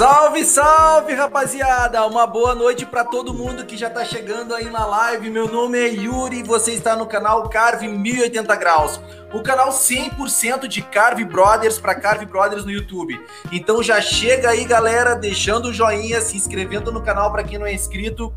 Salve, salve, rapaziada! Uma boa noite para todo mundo que já tá chegando aí na live. Meu nome é Yuri e você está no canal Carve 1080 Graus, o canal 100% de Carve Brothers para Carve Brothers no YouTube. Então já chega aí, galera, deixando o joinha, se inscrevendo no canal para quem não é inscrito.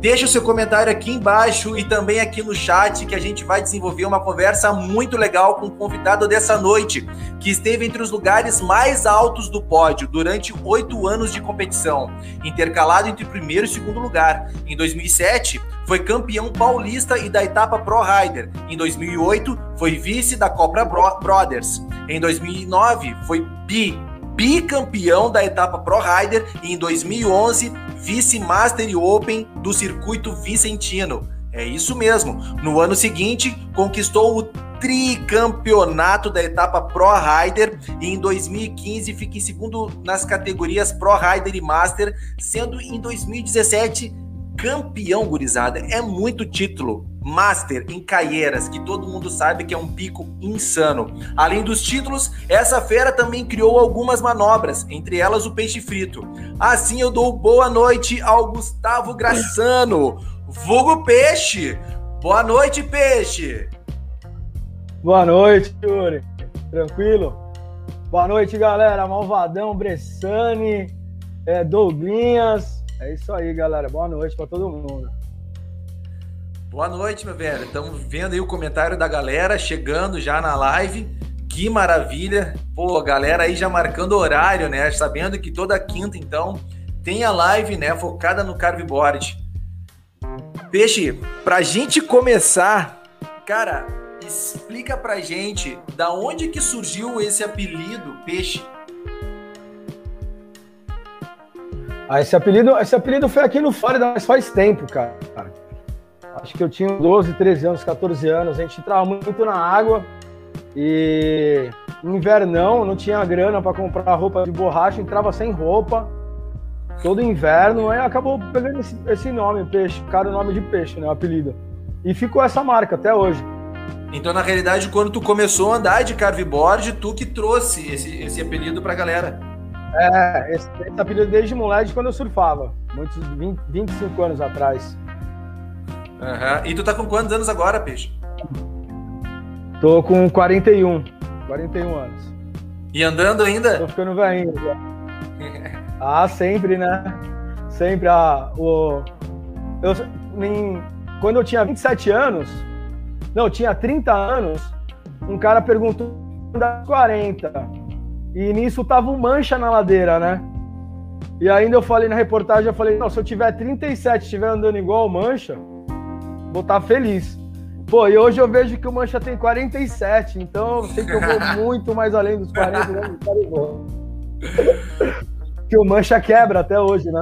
Deixa o seu comentário aqui embaixo e também aqui no chat que a gente vai desenvolver uma conversa muito legal com o convidado dessa noite, que esteve entre os lugares mais altos do pódio durante oito anos de competição, intercalado entre primeiro e segundo lugar. Em 2007, foi campeão paulista e da etapa Pro Rider. Em 2008, foi vice da Cobra Brothers. Em 2009, foi bi bicampeão da etapa Pro Rider e em 2011 vice-master e open do circuito vicentino. É isso mesmo. No ano seguinte, conquistou o tricampeonato da etapa Pro Rider e em 2015 fica em segundo nas categorias Pro Rider e Master, sendo em 2017 campeão gurizada. É muito título. Master em Caieiras, que todo mundo sabe que é um pico insano. Além dos títulos, essa fera também criou algumas manobras, entre elas o peixe frito. Assim eu dou boa noite ao Gustavo Graçano, vulgo Peixe. Boa noite, Peixe. Boa noite, Yuri. Tranquilo? Boa noite, galera. Malvadão, Bressani, é, Douglinhas. É isso aí, galera. Boa noite para todo mundo. Boa noite, meu velho. Estamos vendo aí o comentário da galera chegando já na live. Que maravilha. Pô, galera aí já marcando horário, né? Sabendo que toda quinta, então, tem a live, né? Focada no carveboard. Peixe, pra gente começar, cara, explica pra gente da onde que surgiu esse apelido Peixe. Ah, esse apelido, esse apelido foi aqui no Flórida, mas faz tempo, cara. Acho que eu tinha 12, 13 anos, 14 anos. A gente entrava muito na água e invernão, não tinha grana para comprar roupa de borracha, entrava sem roupa todo inverno. Aí acabou pegando esse, esse nome, peixe, cara, o nome de peixe, né? O apelido. E ficou essa marca até hoje. Então, na realidade, quando tu começou a andar de carveboard, tu que trouxe esse, esse apelido pra galera. É, esse, esse apelido desde moleque quando eu surfava, muitos 20, 25 anos atrás. Uhum. E tu tá com quantos anos agora, Peixe? Tô com 41. 41 anos. E andando ainda? Tô ficando velhinho. ah, sempre, né? Sempre. Ah, o... eu, em... Quando eu tinha 27 anos, não, tinha 30 anos, um cara perguntou das 40. E nisso tava um mancha na ladeira, né? E ainda eu falei na reportagem, eu falei, não, se eu tiver 37 estiver andando igual o mancha, vou estar tá feliz. Pô, e hoje eu vejo que o Mancha tem 47, então eu sei que eu vou muito mais além dos 40 né? que o Mancha quebra até hoje, né?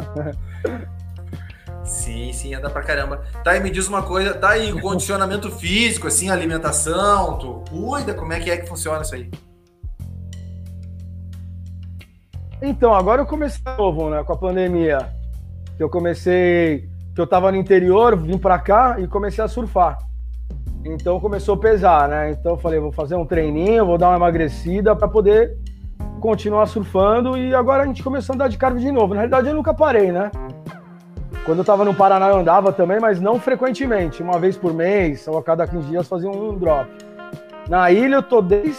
Sim, sim, anda pra caramba. Tá, e me diz uma coisa, tá aí condicionamento físico, assim, alimentação, tu cuida, como é que é que funciona isso aí? Então, agora eu comecei novo, né, com a pandemia. Que eu comecei que eu tava no interior, vim para cá e comecei a surfar. Então começou a pesar, né? Então eu falei, vou fazer um treininho, vou dar uma emagrecida para poder continuar surfando e agora a gente começou a andar de carve de novo. Na realidade eu nunca parei, né? Quando eu tava no Paraná eu andava também, mas não frequentemente, uma vez por mês, ou a cada 15 dias fazia um drop. Na ilha eu tô desde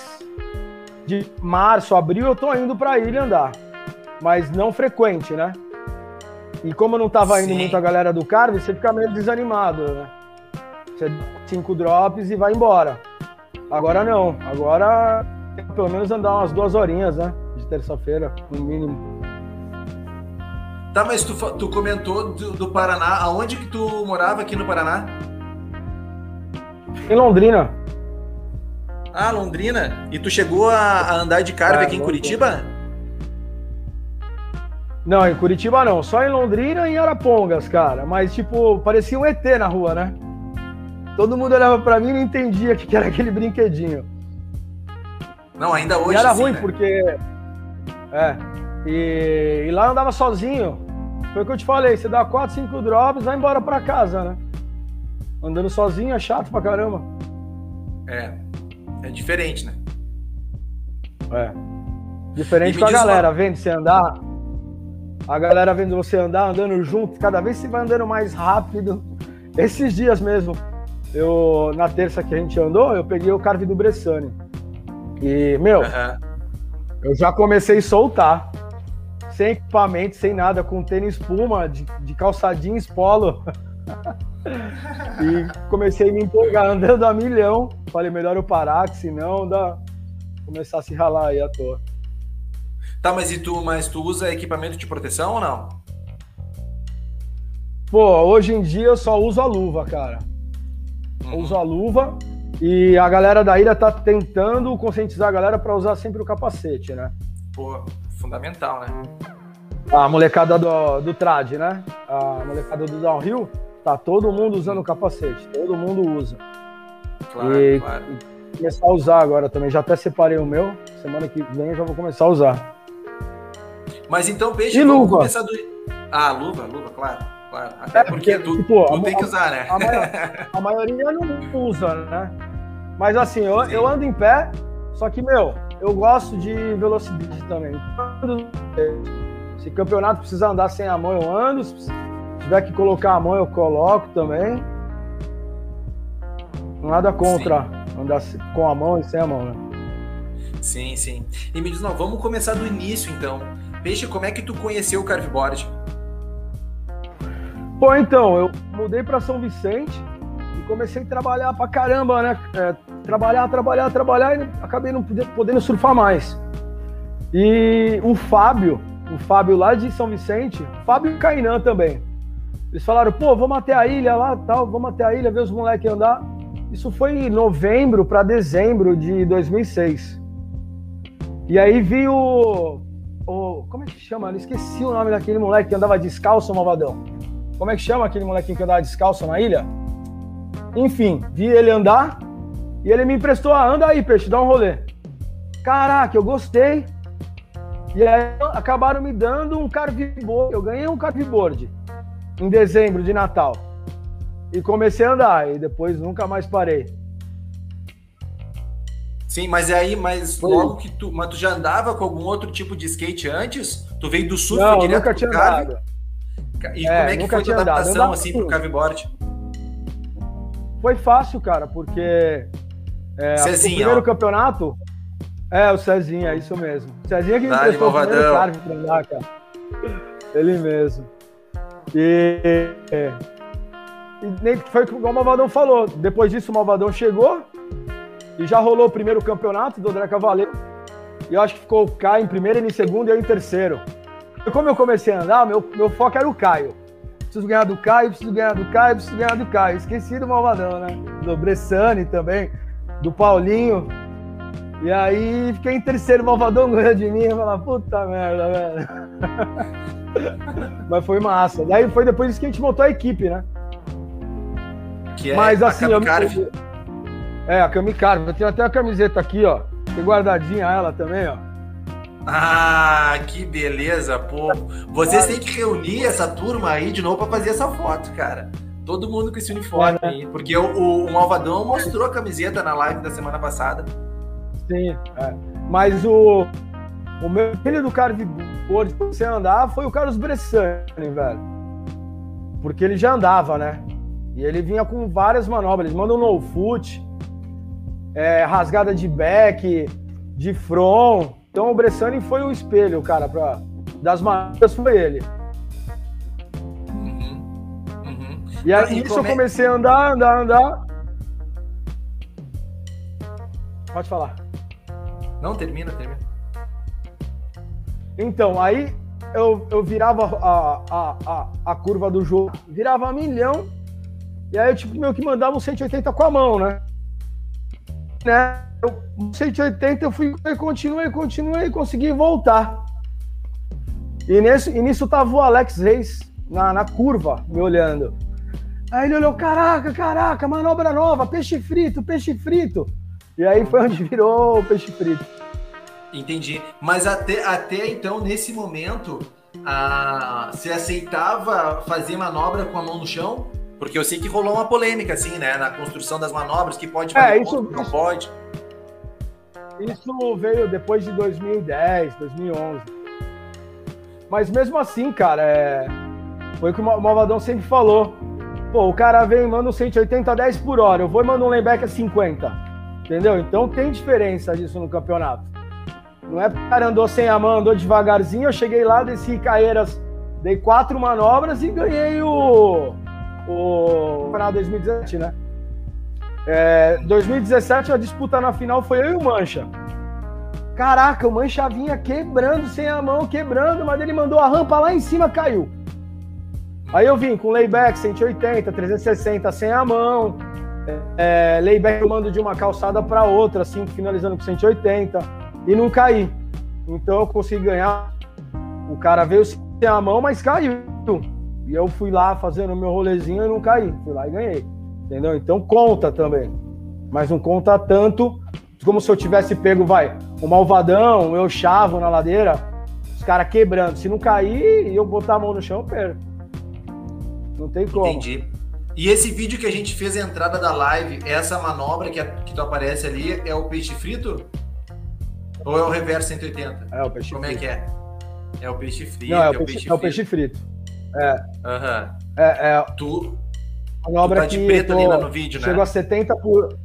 de março, abril eu tô indo para a ilha andar, mas não frequente, né? E como não tava indo Sim. muito a galera do Carve, você fica meio desanimado, né? Você cinco drops e vai embora. Agora não. Agora pelo menos andar umas duas horinhas, né? De terça-feira, no mínimo. Tá, mas tu, tu comentou do, do, Paraná. Aonde que tu morava aqui no Paraná? Em Londrina. Ah, Londrina? E tu chegou a, a andar de carve é, aqui em Curitiba? Não, em Curitiba não, só em Londrina e em Arapongas, cara. Mas, tipo, parecia um ET na rua, né? Todo mundo olhava pra mim e não entendia o que era aquele brinquedinho. Não, ainda hoje. E era sim, ruim, né? porque. É. E, e, lá eu andava sozinho. Foi o que eu te falei: você dá 4, 5 drops, vai embora pra casa, né? Andando sozinho é chato pra caramba. É. É diferente, né? É. Diferente com a galera, uma... vendo você andar A galera vendo você andar, andando junto, cada vez você vai andando mais rápido. Esses dias mesmo, eu na terça que a gente andou, eu peguei o carve do Bressani. E, meu, uhum. eu já comecei a soltar. Sem equipamento, sem nada, com tênis puma, de, de calça jeans polo. e comecei a me empolgar, andando a milhão. Falei, melhor eu parar, que senão dá começar a se ralar aí à toa. Tá, mas e tu, mas tu usa equipamento de proteção ou não? Pô, hoje em dia eu só uso a luva, cara. Uhum. Uso a luva e a galera da ilha tá tentando conscientizar a galera para usar sempre o capacete, né? Pô, fundamental, né? A molecada do, do trad, né? A molecada do downhill, tá todo mundo usando o capacete, todo mundo usa. Claro, e, claro. E começar a usar agora também. Já até separei o meu, semana que vem eu já vou começar a usar. Mas então, peixe, e luva? começar do. Ah, luva, luva, claro. claro. Até é, porque, porque tu, tipo, tu a, tem que usar, né? A, a, maioria não usa, né? Mas assim, eu, eu ando em pé, só que, meu, eu gosto de velocidade também. Se campeonato precisa andar sem a mão, eu ando. Se tiver que colocar a mão, eu coloco também. Nada contra sim. andar com a mão e sem a mão, né? Sim, sim. E me diz, não, vamos começar do início então. Peixe, como é que tu conheceu o carveboard? Pô, então, eu mudei para São Vicente e comecei a trabalhar pra caramba, né? É, trabalhar, trabalhar, trabalhar e acabei não podendo surfar mais. E o Fábio, o Fábio lá de São Vicente, Fábio e Cainã também. Eles falaram, pô, vamos até a ilha lá, tal, vamos até a ilha ver os moleques andar. Isso foi em novembro para dezembro de 2006. E aí vi o o, como é que chama? Eu esqueci o nome daquele moleque que andava descalço, Malvadão. Como é que chama aquele molequinho que andava descalço na ilha? Enfim, vi ele andar e ele me emprestou, ah, anda aí, peixe, dá um rolê. Caraca, eu gostei. E aí acabaram me dando um carveboard. Eu ganhei um carveboard em dezembro de Natal. E comecei a andar, e depois nunca mais parei. Sim, mas é aí, mas Foi. logo que tu. Mas tu já andava com algum outro tipo de skate antes? Tu veio do sul Não, direto nunca tinha carve? E é, como é que foi a adaptação andado, assim pro carveboard? Foi fácil, cara, porque é, Cezinha, o primeiro campeonato. É, o Cezinha, é isso mesmo. O Cezinha que me prestou o primeiro andar, cara. Ele mesmo. E, é, e foi como o Malvadão falou. Depois disso, o Malvadão chegou e já rolou o primeiro campeonato do André Cavaleiro. E eu acho que ficou o Caio em primeiro, ele em segundo e eu em terceiro. E como eu comecei a andar, meu, meu foco era o Caio. Preciso ganhar do Caio, preciso ganhar do Caio, preciso ganhar do Caio. Esqueci do Malvadão, né? Do Bressani também, do Paulinho. E aí fiquei em terceiro, Malvadão ganhou de mim. Eu falei, puta merda, velho. Mas foi massa. Daí foi depois disso que a gente montou a equipe, né? Que é Mas assim, eu, eu, é, a Kamikaze. Eu tenho até a camiseta aqui, ó. Tem guardadinha ela também, ó. Ah, que beleza, pô. Vocês têm que reunir essa turma aí de novo para fazer essa foto, cara. Todo mundo com esse uniforme é, né? aí. Porque o, o, Malvadão mostrou a camiseta na live da semana passada. Sim, é. Mas o, o meu filho do cara de de você andar foi o Carlos Bressani, velho. Porque ele já andava, né? E ele vinha com várias manobras. Ele manda um no foot é, rasgada de back, de front. Então o Bressani foi o espelho, cara, pra, das manobras foi ele. E aí isso eu comecei a andar, andar, andar. Pode falar. Não, termina, termina. Então, aí eu, eu virava a, a, a, a curva do jogo, virava a milhão, e aí eu tipo, meio que mandava um 180 com a mão, né? né? Eu, 180 eu fui, continuei, continuei, consegui voltar. E, nesse, e nisso tava o Alex Reis na, na curva, me olhando. Aí ele olhou, caraca, caraca, manobra nova, peixe frito, peixe frito. E aí foi onde virou o peixe frito. Entendi. Mas até, até então, nesse momento, a, você aceitava fazer manobra com a mão no chão? Porque eu sei que rolou uma polêmica, assim, né? Na construção das manobras, que pode fazer, é, isso, não pode. Isso veio depois de 2010, 2011. Mas mesmo assim, cara, é... foi o que o Malvadão sempre falou. Pô, o cara vem e manda um 180 a 10 por hora, eu vou e mando um layback a 50. Entendeu? Então tem diferença disso no campeonato. Não é porque o cara andou sem a mão, andou devagarzinho, eu cheguei lá, desci Caeiras, dei quatro manobras e ganhei o, o campeonato 2017, né? É, 2017 a disputa na final foi eu e o Mancha. Caraca, o Mancha vinha quebrando sem a mão, quebrando, mas ele mandou a rampa lá em cima, caiu. Aí eu vim com layback 180, 360 sem a mão, é, layback eu de uma calçada para outra, assim, finalizando com 180 e não caí. Então eu consegui ganhar. O cara veio sem a mão, mas caiu. E eu fui lá fazendo meu rolezinho e não caí. Fui lá e ganhei. Entendeu? Então conta também. Mas não conta tanto como se eu tivesse pego, vai, o malvadão, eu chavo na ladeira, os caras quebrando. Se não cair eu botar a mão no chão, eu perco. Não tem como. Entendi. E esse vídeo que a gente fez a entrada da live, essa manobra que, que tu aparece ali, é o peixe frito? Ou é o reverso 180? É o peixe Como frito. é que é? É o peixe frito. Não, é o, é peixe, peixe, é o peixe frito. É. Aham. É, é, Tu, manobra tu tá de que preto eu ali tô- no vídeo, chego né? a 70 por.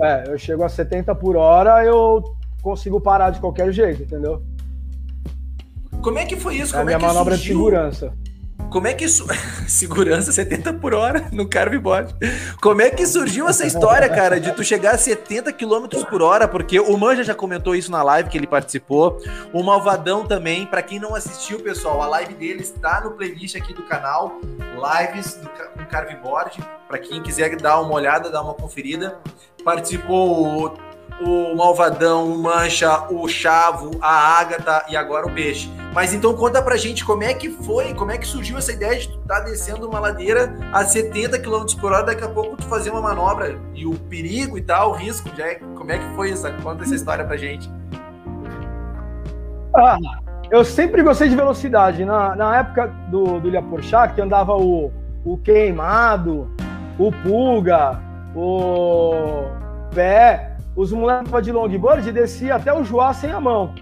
É, eu chego a 70 por hora, eu consigo parar de qualquer jeito, entendeu? Como é que foi isso? É a Como é minha que manobra de surgiu? segurança. Como é que isso. Segurança 70 por hora no carveboard. Como é que surgiu essa história, cara, de tu chegar a 70 km por hora? Porque o Manja já comentou isso na live que ele participou. O Malvadão também. Pra quem não assistiu, pessoal, a live dele está no playlist aqui do canal. Lives do, ca- com carveboard. Pra quem quiser dar uma olhada, dar uma conferida. Participou o, Malvadão, o Mancha, o Chavo, a Ágata e agora o Peixe. Mas então conta pra gente como é que foi, como é que surgiu essa ideia de tu estar descendo uma ladeira a 70 km por hora, daqui a pouco tu fazer uma manobra e o perigo e tal, o risco, já é, como é que foi isso? Conta essa história pra gente. Ah, eu sempre gostei de velocidade. Na, na época do, do Ilha Porchat, que andava o, o Queimado, o Pulga, o Pé, os moleques de longboard descia até o Joá sem a mão.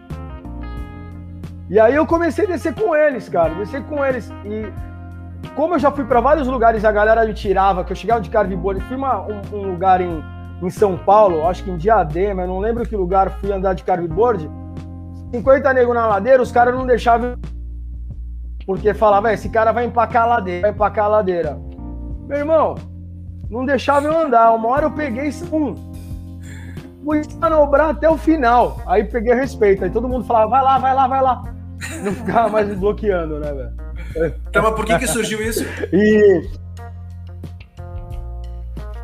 E aí eu comecei a descer com eles, cara, descer com eles. E como eu já fui para vários lugares, a galera me tirava, que eu chegava de carveboard, fui uma, um, um lugar em, em São Paulo, acho que em Diadema, eu não lembro que lugar, fui andar de carveboard. 50 nego na ladeira, os caras não deixavam. Porque falavam, "É, esse cara vai empacar a ladeira, vai empacar a ladeira. Meu irmão, não deixava eu andar. Uma hora eu peguei um. Fui manobrar até o final. Aí peguei respeito. Aí todo mundo falava, vai lá, vai lá, vai lá. Não ficava mais me bloqueando, né, velho? Então, mas por que que surgiu isso? E.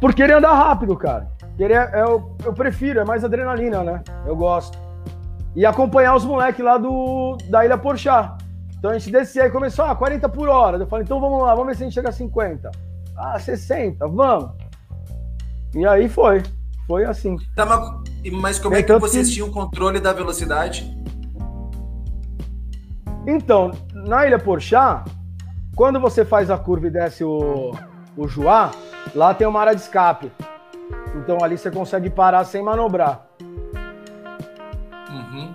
Por querer andar rápido, cara. Querer, eu, eu prefiro, é mais adrenalina, né? Eu gosto. E acompanhar os moleques lá do, da Ilha Porchá. Então a gente descia e começou, ah, 40 por hora. Eu falei, então vamos lá, vamos ver se a gente chega a 50. Ah, 60, vamos. E aí foi. Foi assim. Tá, mas, mas como é que Então, vocês tu- tinham controle da velocidade? Então, na Ilha Porchá, quando você faz a curva e desce o, o Juá, lá tem uma área de escape. Então ali você consegue parar sem manobrar. Uhum.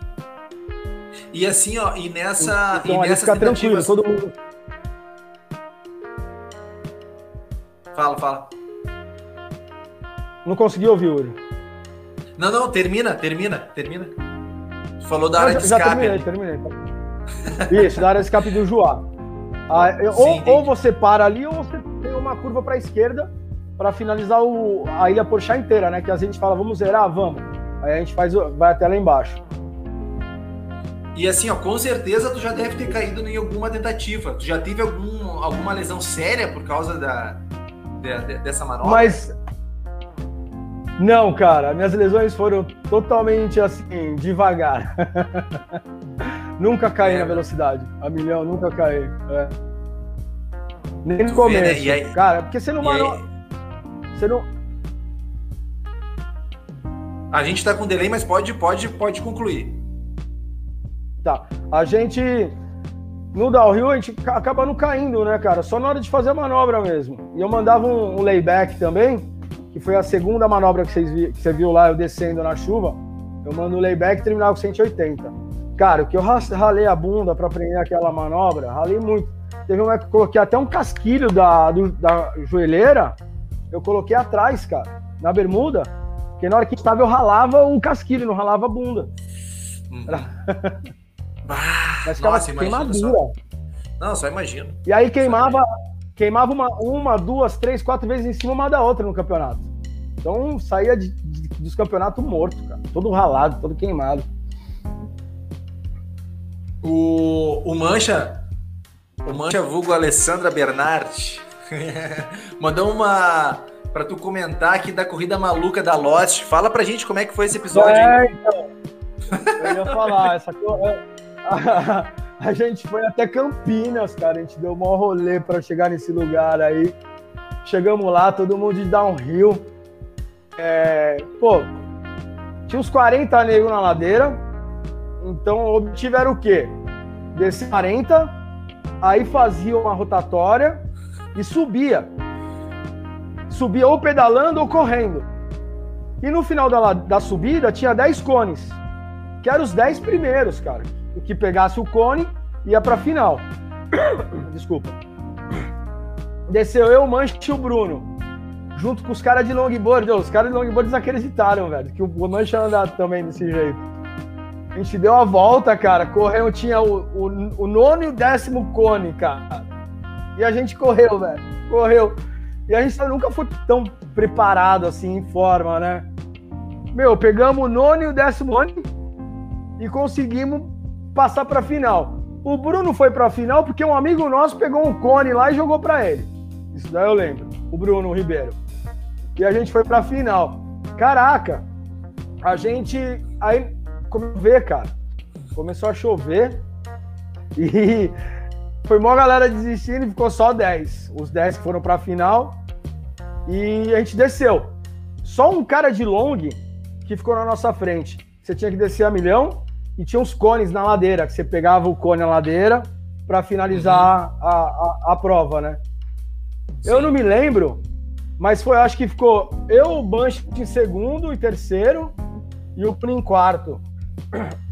E assim, ó, e nessa. então e ali nessas fica tranquilo, todo mundo. Fala, fala. Não conseguiu ouvir, Uri. Não, não, termina, termina, termina. Falou da área já, de já escape. terminei, terminei. Isso, da área de escape do Juá. Ah, eu- Sim, ou, ou você para ali, ou você tem uma curva para a esquerda para finalizar o, a Ilha Porchá inteira, né? Que a gente fala, vamos zerar, vamos. Aí a gente faz, vai até lá embaixo. E assim, ó, com certeza tu já deve ter caído em alguma tentativa. Tu já teve algum, alguma lesão séria por causa da, de- de- dessa manobra? Mas. Não, cara, minhas lesões foram totalmente assim, devagar. nunca caí É. na velocidade. A milhão, nunca caí. é. Nem no Tu vê, começo. né? Aí- Cara, porque você não, mano, aí, você não. a gente tá com delay, mas pode, pode, pode concluir. Tá. A gente. No downhill, a gente ca- acaba não caindo, né, cara? Só na hora de fazer a manobra mesmo. E eu mandava um, um layback também, que foi a segunda manobra que, vocês vi- que você viu lá, eu descendo na chuva. Eu mando o layback e terminava com 180. Cara, o que eu ralei a bunda para aprender aquela manobra, ralei muito. Teve uma que eu coloquei até um casquilho da, do, da joelheira, eu coloquei atrás, cara, na bermuda, porque na hora que estava eu ralava o casquilho, não ralava a bunda. Hum. Mas ficava Nossa, queimadura. Só. Não, só imagino. E aí queimava, queimava uma, uma, duas, três, quatro vezes em cima uma da outra no campeonato. Então saía de, de, dos campeonatos morto, cara. Todo ralado, todo queimado. O, o Mancha, o Mancha vulgo Alessandra Bernardi, mandou uma para tu comentar aqui da corrida maluca da Lost. Fala pra gente como é que foi esse episódio. É, então. Eu ia falar, essa a, gente foi até Campinas, cara. A gente deu um maior rolê para chegar nesse lugar aí. Chegamos lá, todo mundo de downhill. É, pô, tinha uns 40 negros na ladeira. Então obtiveram o quê? Descer 40, aí fazia uma rotatória e subia. Subia ou pedalando ou correndo. E no final da, da subida tinha 10 cones, que eram os 10 primeiros, cara. O que pegasse o cone ia pra final. Desculpa. Desceu eu, o Manche e o Bruno. Junto com os caras de longboard. Os caras de longboard desacreditaram, velho. Que o Manche anda também desse jeito. A gente deu a volta, cara. Correu, tinha o, o, o nono e o décimo cone, cara. E a gente correu, velho. Correu. E a gente nunca foi tão preparado assim, em forma, né? Meu, pegamos o nono e o décimo cone e conseguimos passar pra final. O Bruno foi pra final porque um amigo nosso pegou um cone lá e jogou pra ele. Isso daí eu lembro. O Bruno Ribeiro. E a gente foi pra final. Caraca, a gente. Aí a ver, cara. Começou a chover e foi uma galera desistindo e ficou só 10. Os 10 que foram pra final e a gente desceu. Só um cara de long que ficou na nossa frente. Você tinha que descer a milhão e tinha uns cones na ladeira, que você pegava o cone na ladeira para finalizar uhum. a, a, a, prova, né? Sim. Eu não me lembro, mas foi, acho que ficou eu, o Bancho em segundo e terceiro e o Bruno em quarto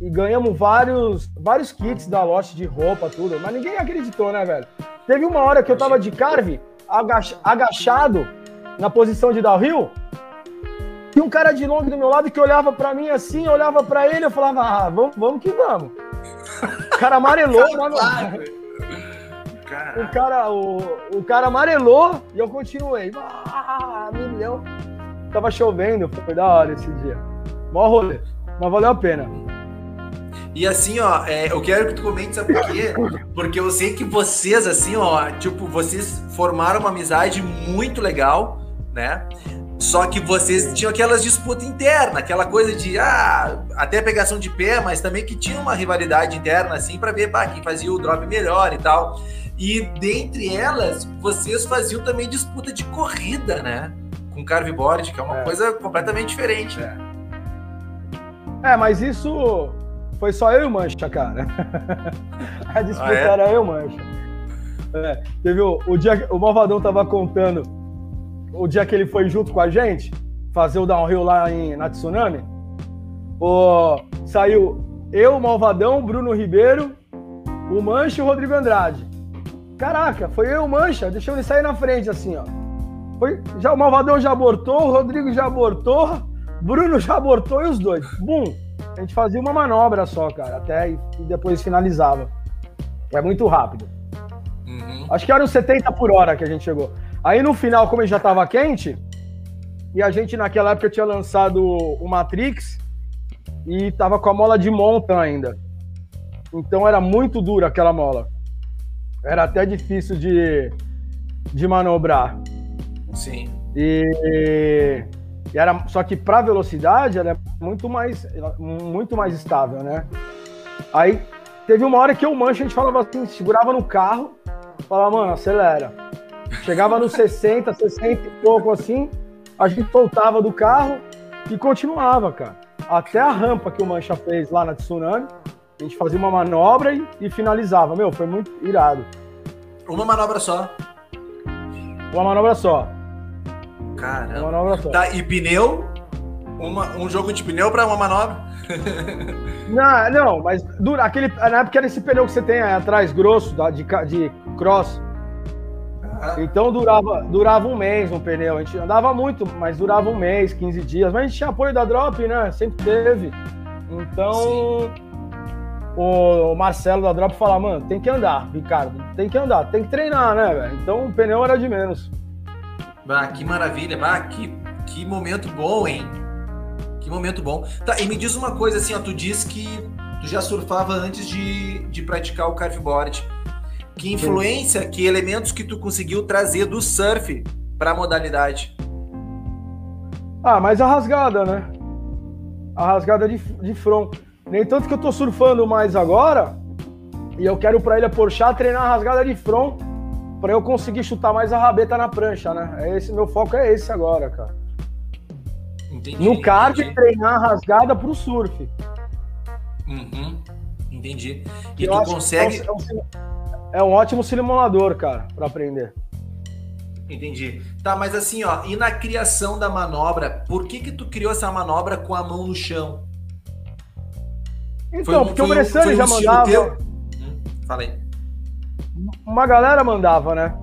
e ganhamos vários, vários kits da Lost de roupa, tudo. Mas ninguém acreditou, né, velho? Teve uma hora que eu tava de carve, agachado, na posição de downhill, e um cara de long do meu lado que olhava para mim assim, olhava para ele, eu falava, ah, vamos, vamos que vamos. O cara amarelou, mano. O cara, o, o cara amarelou e eu continuei. Ah, milhão. Tava chovendo, foi da hora esse dia. Mó rolê, mas valeu a pena. E assim, ó, é, eu quero que tu comente, sabe por quê? Porque eu sei que vocês, assim, ó, tipo, vocês formaram uma amizade muito legal, né? Só que vocês tinham aquelas disputas internas, aquela coisa de, ah, até pegação de pé, mas também que tinha uma rivalidade interna, assim, para ver bah, quem fazia o drop melhor e tal. E dentre elas, vocês faziam também disputa de corrida, né? Com carveboard, que é uma é. coisa completamente diferente, né? É, mas isso foi só eu e o Mancha, cara. A disputa ah, é? era eu e o Mancha. É, teve o, o dia o Malvadão tava contando o dia que ele foi junto com a gente fazer o downhill lá em, na Tsunami. O, saiu eu, o Malvadão, Bruno Ribeiro, o Mancha e o Rodrigo Andrade. Caraca, foi eu, o Mancha, deixou ele sair na frente assim, ó. Foi, já, o Malvadão já abortou, o Rodrigo já abortou, Bruno já abortou e os dois. Bum! A gente fazia uma manobra só, cara, até e, depois finalizava. É muito rápido. Uhum. Acho que era uns 70 por hora que a gente chegou. Aí no final, como ele já tava quente, e a gente naquela época tinha lançado o Matrix e tava com a mola de monta ainda. Então era muito dura aquela mola. Era até difícil de, de manobrar. Sim. E e era, só que para velocidade ela é muito mais, muito mais estável, né? Aí teve uma hora que o mancha a gente falava assim, segurava no carro, falava, mano, acelera. Chegava nos 60, 60 e pouco assim, a gente soltava do carro e continuava, cara. Até a rampa que o Mancha fez lá na Tsunami, a gente fazia uma manobra e, e finalizava. Meu, foi muito irado. Uma manobra só. Uma manobra só. Caramba. Uma manobra só. Tá, e pneu? Uma, um jogo de pneu para uma manobra? não, não, mas dura, aquele, na época era esse pneu que você tem aí atrás, grosso, de, de cross. Então durava, durava um mês um pneu. A gente andava muito, mas durava um mês, 15 dias. Mas a gente tinha apoio da Drop, né? Sempre teve. Então o Marcelo da Drop fala, mano, tem que andar, Ricardo. Tem que andar, tem que treinar, né, velho? Então o pneu era de menos. Bah, que maravilha, bah, que, que momento bom, hein? Que momento bom. Tá, e me diz uma coisa assim, ó, tu disse que tu já surfava antes de, de praticar o carveboard. Que influência, que elementos que tu conseguiu trazer do surf para a modalidade? Ah, mas a rasgada, né? A rasgada de, de front. Nem tanto que eu tô surfando mais agora, e eu quero para ele Porchat treinar a rasgada de front para eu conseguir chutar mais a rabeta na prancha, né? É esse meu foco é esse agora, cara. Entendi, no card entendi. treinar a rasgada pro surf. Uhum, entendi. E eu tu consegue é um, é um ótimo simulador, cara, para aprender. Entendi. Tá, mas assim, ó, e na criação da manobra, por que que tu criou essa manobra com a mão no chão? Então, foi, porque foi, o Bressani já mandava. Teu? Hum, falei. Uma galera mandava, né?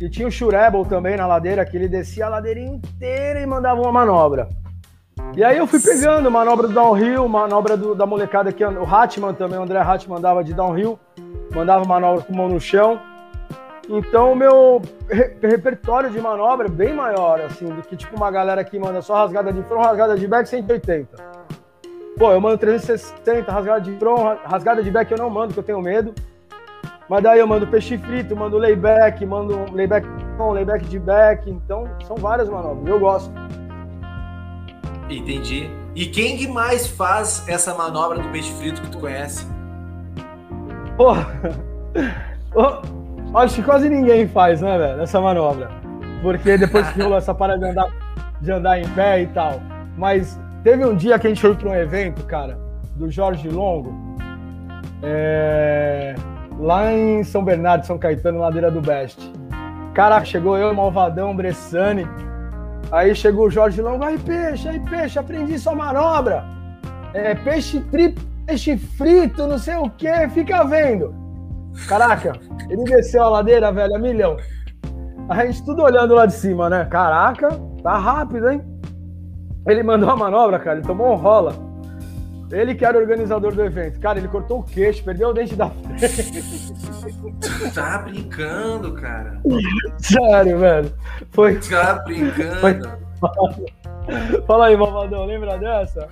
E tinha o Shurebel também na ladeira, que ele descia a ladeira inteira e mandava uma manobra. E aí eu fui pegando manobra do downhill, manobra do, da molecada aqui, o Hatman também, o André Hatman mandava de downhill, mandava manobra com mão no chão. Então o meu re repertório de manobra é bem maior, assim, do que tipo uma galera que manda só rasgada de front, rasgada de back 180. Pô, eu mando 360, rasgada de front, rasgada de back eu não mando, porque eu tenho medo. Mas daí eu mando peixe frito, mando layback, mando layback com layback de back. Então são várias manobras, eu gosto. Entendi. E quem que mais faz essa manobra do peixe frito que tu conhece? Pô, acho que quase ninguém faz, né, velho, essa manobra. Porque depois que rolou essa parada de andar, de andar em pé e tal. Mas teve um dia que a gente foi para um evento, cara, do Jorge Longo, é... lá em São Bernardo, São Caetano, ladeira do Best. Caraca, chegou eu, Malvadão, Bressani. Aí chegou o Jorge Longo, aí peixe, aí peixe, aprendi sua manobra. É, peixe triplo peixe frito, não sei o que, fica vendo. Caraca, ele desceu a ladeira, velho, a milhão. A gente tudo olhando lá de cima, né? Caraca, tá rápido, hein? Ele mandou a manobra, cara, ele tomou um rola. Ele que era o organizador do evento. Cara, ele cortou o queixo, perdeu o dente da frente. Tá brincando, cara. Sério, velho. Foi. Tá brincando. Foi... Fala aí, Malvadão, lembra dessa?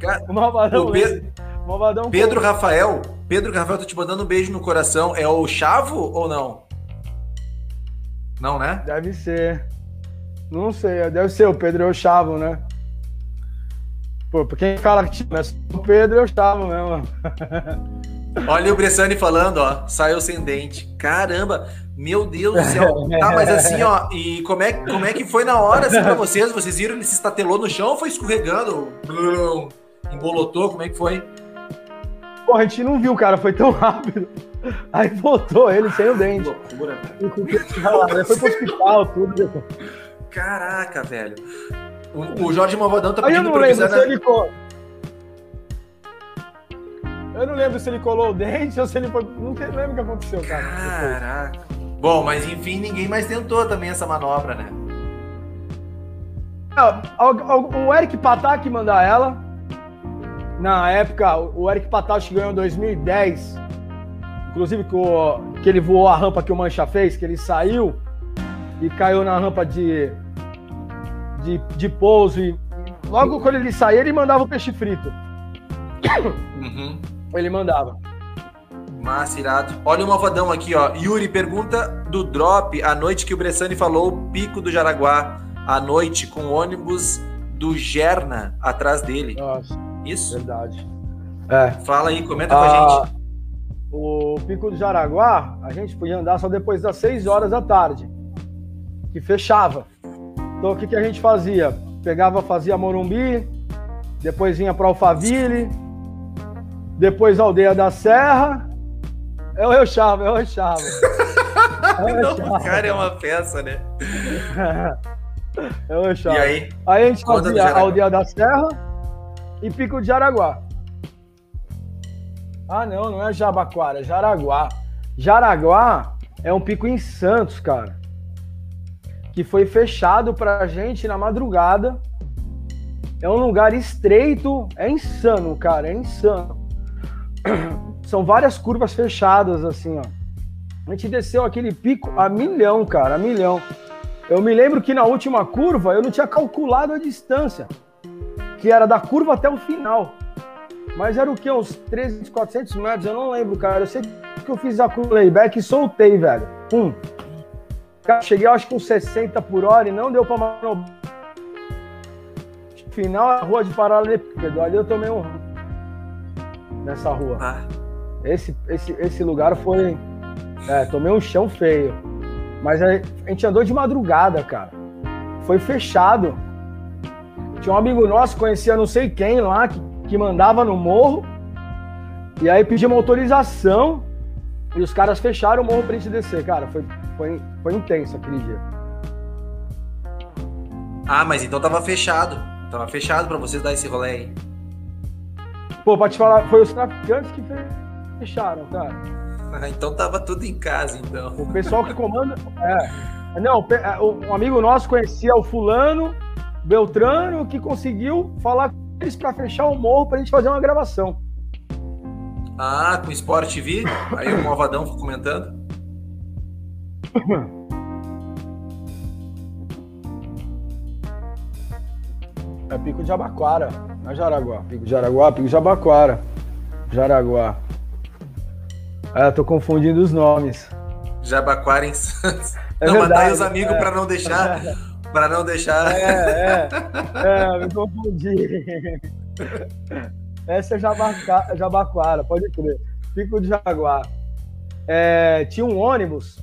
Cara, o Malvadão. O Pedro, Malvadão Pedro Rafael. Pedro Rafael, tô te mandando um beijo no coração. É o Chavo ou não? Não, né? Deve ser. Não sei, deve ser o Pedro é o Chavo, né? Pô, quem fala que tipo, o Pedro é o Chavo mesmo. Olha o Bressani falando, ó, saiu sem dente. Caramba, meu Deus do céu. Tá, mas assim, ó, e como é, como é que foi na hora, assim, pra vocês? Vocês viram ele se estatelou no chão ou foi escorregando? Embolotou, como é que foi? Pô, a gente não viu, cara, foi tão rápido. Aí voltou ele sem o dente. Que loucura, velho. Foi pro hospital, tudo. Caraca, velho. O, o Jorge Malvadão tá pedindo pra lembro, ele... Eu não lembro se ele colou o dente ou se ele foi. Não lembro o que aconteceu, cara. Caraca. Bom, mas enfim, ninguém mais tentou também essa manobra, né? o Eric Patak mandar ela. Na época, o Eric Patak ganhou em 2010. Inclusive, que, o, que ele voou a rampa que o Mancha fez, que ele saiu e caiu na rampa de, de, de pouso. E logo quando ele saía, ele mandava o peixe frito. Uhum. Ele mandava. Massa, irado. Olha o malvadão aqui, ó. Yuri pergunta do drop a noite que o Bressani falou o pico do Jaraguá. À noite, com o ônibus do Gerna atrás dele. Nossa. Isso? Verdade. É. Fala aí, comenta ah, com a ah, gente. O pico do Jaraguá, a gente podia andar só depois das 6 horas da tarde, que fechava. Então o que, que a gente fazia? Pegava, fazia Morumbi, depois vinha para Alphaville, depois Aldeia da Serra. É o Eu Chavo, é o Eu Chavo. É o, cara é uma peça, né? é o Eu Chavo. E aí? Aí a gente fazia a Aldeia da Serra, e Pico de Jaraguá. Ah, não, não é Jabaquara, é Jaraguá. Jaraguá é um pico em Santos, cara. Que foi fechado pra gente na madrugada. É um lugar estreito, é insano, cara, é insano. São várias curvas fechadas, assim, ó. A gente desceu aquele pico a milhão, cara, a milhão. Eu me lembro que na última curva eu não tinha calculado a distância, que era da curva até o final. Mas era o que? Uns 300, 400 metros? Eu não lembro, cara. Eu sei que eu fiz a curva layback e soltei, velho. Pum. Cara, cheguei acho que uns 60 por hora e não deu pra manobrar. Final, a rua de paralelepípedo. Ali eu tomei um nessa rua. Ah. Esse, esse, esse lugar foi. É, tomei um chão feio. Mas a, gente andou de madrugada, cara. Foi fechado. Tinha um amigo nosso, conhecia não sei quem lá, que, que mandava no morro. E aí pedimos autorização. E os caras fecharam o morro pra gente descer, cara. Foi, foi, foi intenso aquele dia. Ah, mas então tava fechado. Tava fechado para vocês dar esse rolê aí. Pô, pra te falar, foi os traficantes que fecharam, cara. Ah, então tava tudo em casa, então. O pessoal que comanda. É. Não, é, um amigo nosso conhecia o fulano, Beltrano, que conseguiu falar com eles pra fechar o morro pra gente fazer uma gravação. Ah, com Sport TV? Aí o Malvadão ficou comentando. É Pico de Abaquara, não é Jaraguá. Pico de Jaraguá, Pico de Abaquara. Jaraguá. É, tô confundindo os nomes. Jabaquara em Santos. É não, verdade, mas os amigos é. para não deixar. Para não deixar. É, é. É, me confundi. Essa é Jabaca, Jabaquara, pode crer. Pico de Jaguar. É, tinha um ônibus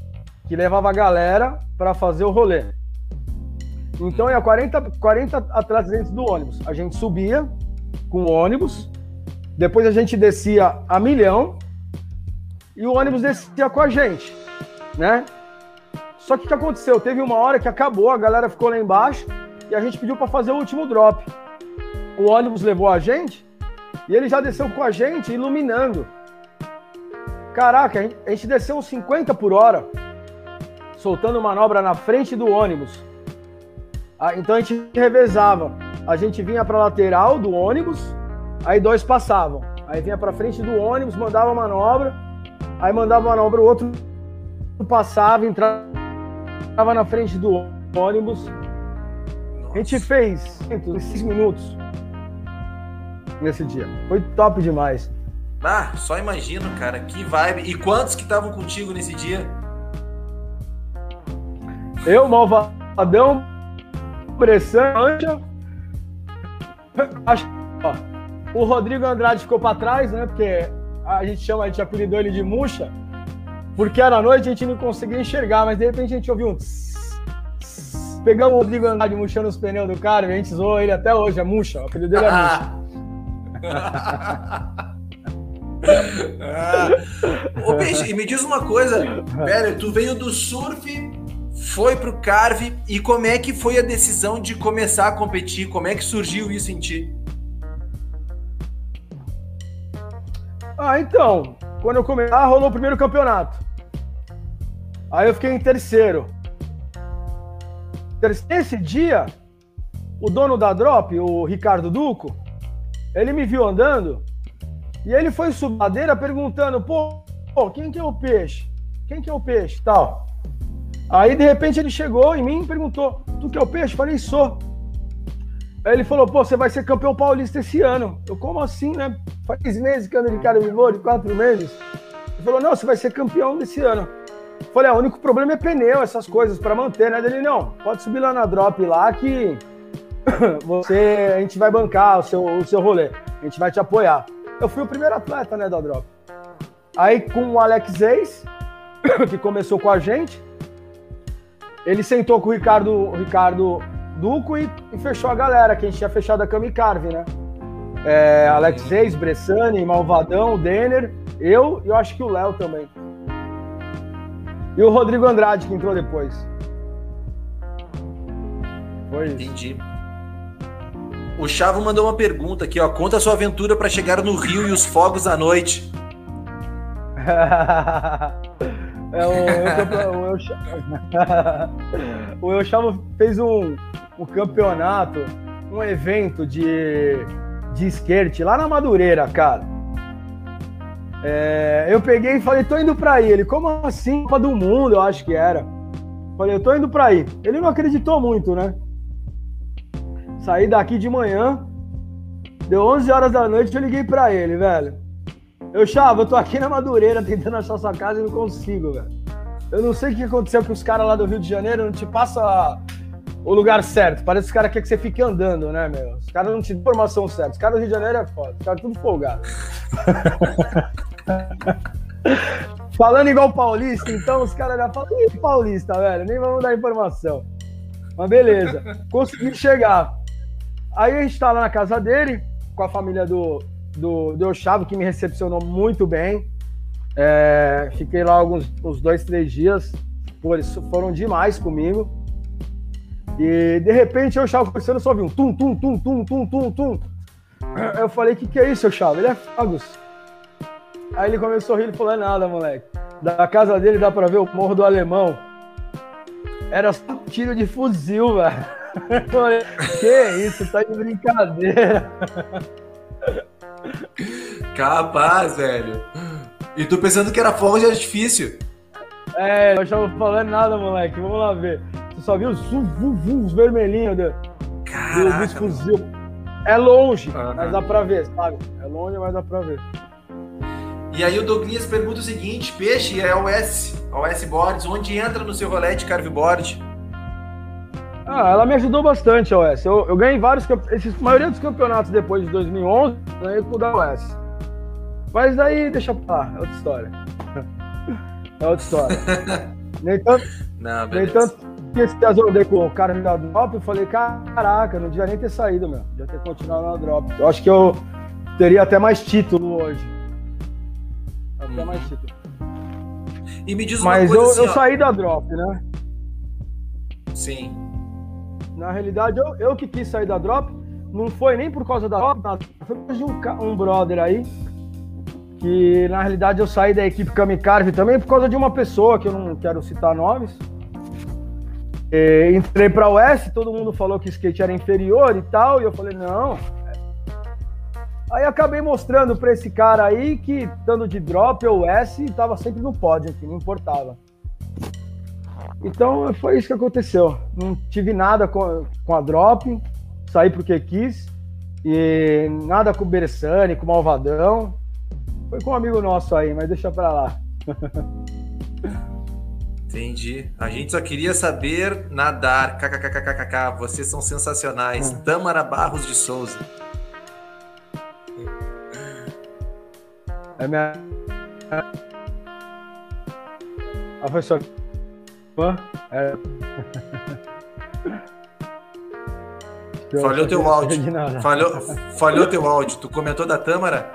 que levava a galera para fazer o rolê. Então ia 40, 40 atletas dentro do ônibus. A gente subia com o ônibus, depois a gente descia a milhão e o ônibus descia com a gente, né? Só que o que aconteceu? Teve uma hora que acabou, a galera ficou lá embaixo e a gente pediu para fazer o último drop. O ônibus levou a gente e ele já desceu com a gente iluminando. Caraca, a gente desceu uns 50 por hora, soltando manobra na frente do ônibus. Ah, então a gente revezava. A gente vinha para lateral do ônibus, aí dois passavam. Aí vinha para frente do ônibus, mandava manobra, aí mandava manobra, o outro passava, entrava na frente do ônibus. A gente fez 6 minutos nesse dia. Foi top demais. Ah, só imagino, cara, que vibe. E quantos que estavam contigo nesse dia? Eu, Malvadão, pressão, acho ó, o Rodrigo Andrade ficou para trás, né? Porque a gente chama, a gente apelidou ele de Muxa, porque era noite a gente não conseguia enxergar, mas de repente a gente ouviu um tss, tss, pegamos o Rodrigo Andrade murchando os pneus do cara e a gente zoou ele até hoje, é Muxa, o apelido dele é Muxa. ah. Ô, Peixe, e me diz uma coisa, velho, tu veio do surf foi pro Carve e como é que foi a decisão de começar a competir? Como é que surgiu isso em ti? Ah, então, quando eu comecei, ah, rolou o primeiro campeonato. Aí eu fiquei em terceiro. Esse dia, o dono da Drop, o Ricardo Duco, ele me viu andando e ele foi subadeira perguntando, pô, quem que é o peixe? Quem que é o peixe? Tal. Aí, de repente, ele chegou em mim e perguntou: Tu que é o peixe? Falei: Sou. Aí ele falou: Pô, você vai ser campeão paulista esse ano. Eu, como assim, né? Faz meses que ando de cara de de quatro meses. Ele falou: Não, você vai ser campeão desse ano. Eu falei: ah, O único problema é pneu, essas coisas para manter, né? Ele: Não, pode subir lá na drop lá que você, a gente vai bancar o seu, o seu rolê. A gente vai te apoiar. Eu fui o primeiro atleta, né, da drop. Aí com o Alex Reis, que começou com a gente, ele sentou com o Ricardo, o Ricardo Duco e, e, fechou a galera, que a gente tinha fechado a Kamikarve, né? É, Alex Reis, Bressani, Malvadão, Denner, eu e eu acho que o Léo também. E o Rodrigo Andrade, que entrou depois. Foi isso. Entendi. O Chavo mandou uma pergunta aqui, ó. Conta a sua aventura para chegar no Rio e os fogos à noite. é, o, o, o, Chavo fez um, um campeonato, um evento de, de skate lá na Madureira, cara. É, eu peguei e falei, tô indo pra aí. Ele, como assim? Copa do Mundo, eu acho que era. Falei, eu tô indo pra aí. Ele não acreditou muito, né? Saí daqui de manhã, deu 11 horas da noite, eu liguei pra ele, velho. Eu, Chava, eu tô aqui na Madureira tentando achar sua casa e não consigo, velho. Eu não sei o que aconteceu com os caras lá do Rio de Janeiro, não te passa o lugar certo. Parece que os caras querem que você fique andando, né, meu? Os caras não te dão informação certa. Os caras do Rio de Janeiro é foda. Os caras tudo folgado. Falando igual paulista, então os caras já falam, Ih, paulista, velho, nem vamos dar informação. Mas beleza, consegui chegar. Aí a gente tá lá na casa dele, com a família do, do, do Chavo, que me recepcionou muito bem. É, fiquei lá alguns uns dois, três dias. Pô, eles foram demais comigo. E de repente eu Chavo conversando, só vi um tum, tum, tum, tum, tum, tum, tum. Eu falei, o que, que é isso, Chavo? Ele é Fagos. Aí ele começou a rir e falou: é nada, moleque. Da casa dele dá pra ver o Morro do Alemão. Era só tiro de fuzil, velho. que isso, tá de brincadeira. Capaz, velho. E tu pensando que era fogo de artifício. É, eu estava falando nada, moleque. Vamos lá ver. Tu só viu os, os vermelhinhos do, Caraca, dos fuzil. É longe, uhum. mas dá pra ver, sabe? É longe, mas dá pra ver. E aí o Douglas pergunta o seguinte: peixe é o S, o S Boards, onde entra no seu rolê de carveboard? Ah, ela me ajudou bastante, a OS. Eu, eu ganhei vários, esses, a maioria dos campeonatos depois de 2011, ganhei com o da OS. Mas daí, deixa pra lá, é outra história. É outra história. nem tanto, Não, nem tanto que esse eu com o cara da drop, eu falei, caraca, não devia nem ter saído, meu. Devia ter continuado na drop. Eu acho que eu teria até mais título hoje até mais título. E me diz uma Mas coisa eu, assim, eu saí da drop, né? Sim. Na realidade, eu, eu que quis sair da drop, não foi nem por causa da drop, foi por causa de um, um brother aí, que na realidade eu saí da equipe Kamikarve também por causa de uma pessoa, que eu não quero citar nomes. E entrei para o S, todo mundo falou que skate era inferior e tal, e eu falei, não, Aí acabei mostrando para esse cara aí que, estando de drop ou S, estava sempre no pódio, que não importava. Então foi isso que aconteceu. Não tive nada com, com a drop, saí porque quis, e nada com o Bersani, com o Malvadão. Foi com um amigo nosso aí, mas deixa pra lá. Entendi. A gente só queria saber nadar. KKKKKK. Vocês são sensacionais. Tamara Barros de Souza. É minha. Ah, foi sua fã? É. Falhou teu áudio. Falhou, falhou teu áudio. Tu comentou da Tâmara?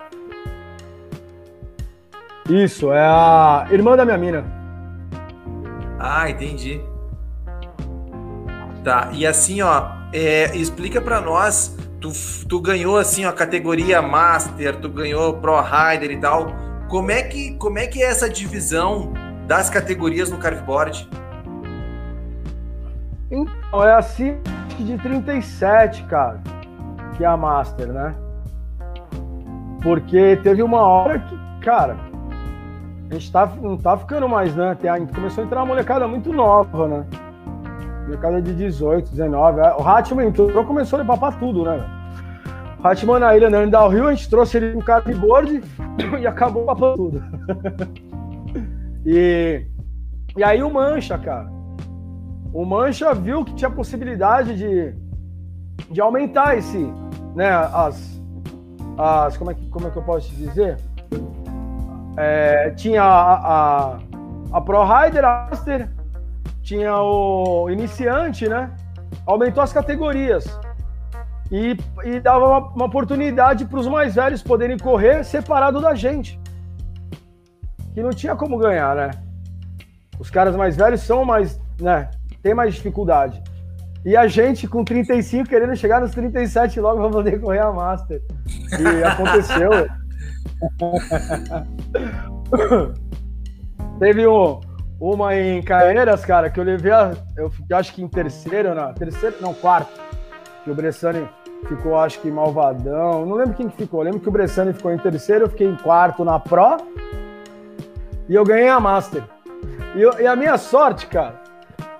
Isso, é a irmã da minha mina. Ah, entendi. Tá, e assim, ó, é, explica para nós tu, tu ganhou assim a categoria Master, tu ganhou Pro Rider e tal. Como é que, como é, que é essa divisão das categorias no carveboard? Então, é assim de 37, cara, que é a Master, né? Porque teve uma hora que, cara, a gente tá, não tá ficando mais, né? Tem, a começou a entrar uma molecada muito nova, né? Molecada de 18, 19. O Hatman entrou começou a levar pra tudo, né? Hatman na ilha andando downhill, a gente trouxe ele um cara de board e acabou papando tudo. e, e aí o Mancha, cara. O Mancha viu que tinha possibilidade de, de aumentar esse, né, as, as como, é que, como é que eu posso te dizer? É, tinha a, a, a Pro Rider, a tinha o iniciante, né? Aumentou as categorias e, e dava uma, uma oportunidade para os mais velhos poderem correr separado da gente. Que não tinha como ganhar, né? Os caras mais velhos são mais, né? Tem mais dificuldade. E a gente com 35 querendo chegar nos 37 logo para poder correr a Master. E aconteceu. Teve um, uma em Caeiras, cara, que eu levei a, eu acho que em terceiro, não, terceiro, não, quarto. Que o Bressani ficou, acho que malvadão. Não lembro quem ficou. Eu lembro que o Bressani ficou em terceiro, eu fiquei em quarto na Pro. E eu ganhei a Master. E, eu, e a minha sorte, cara,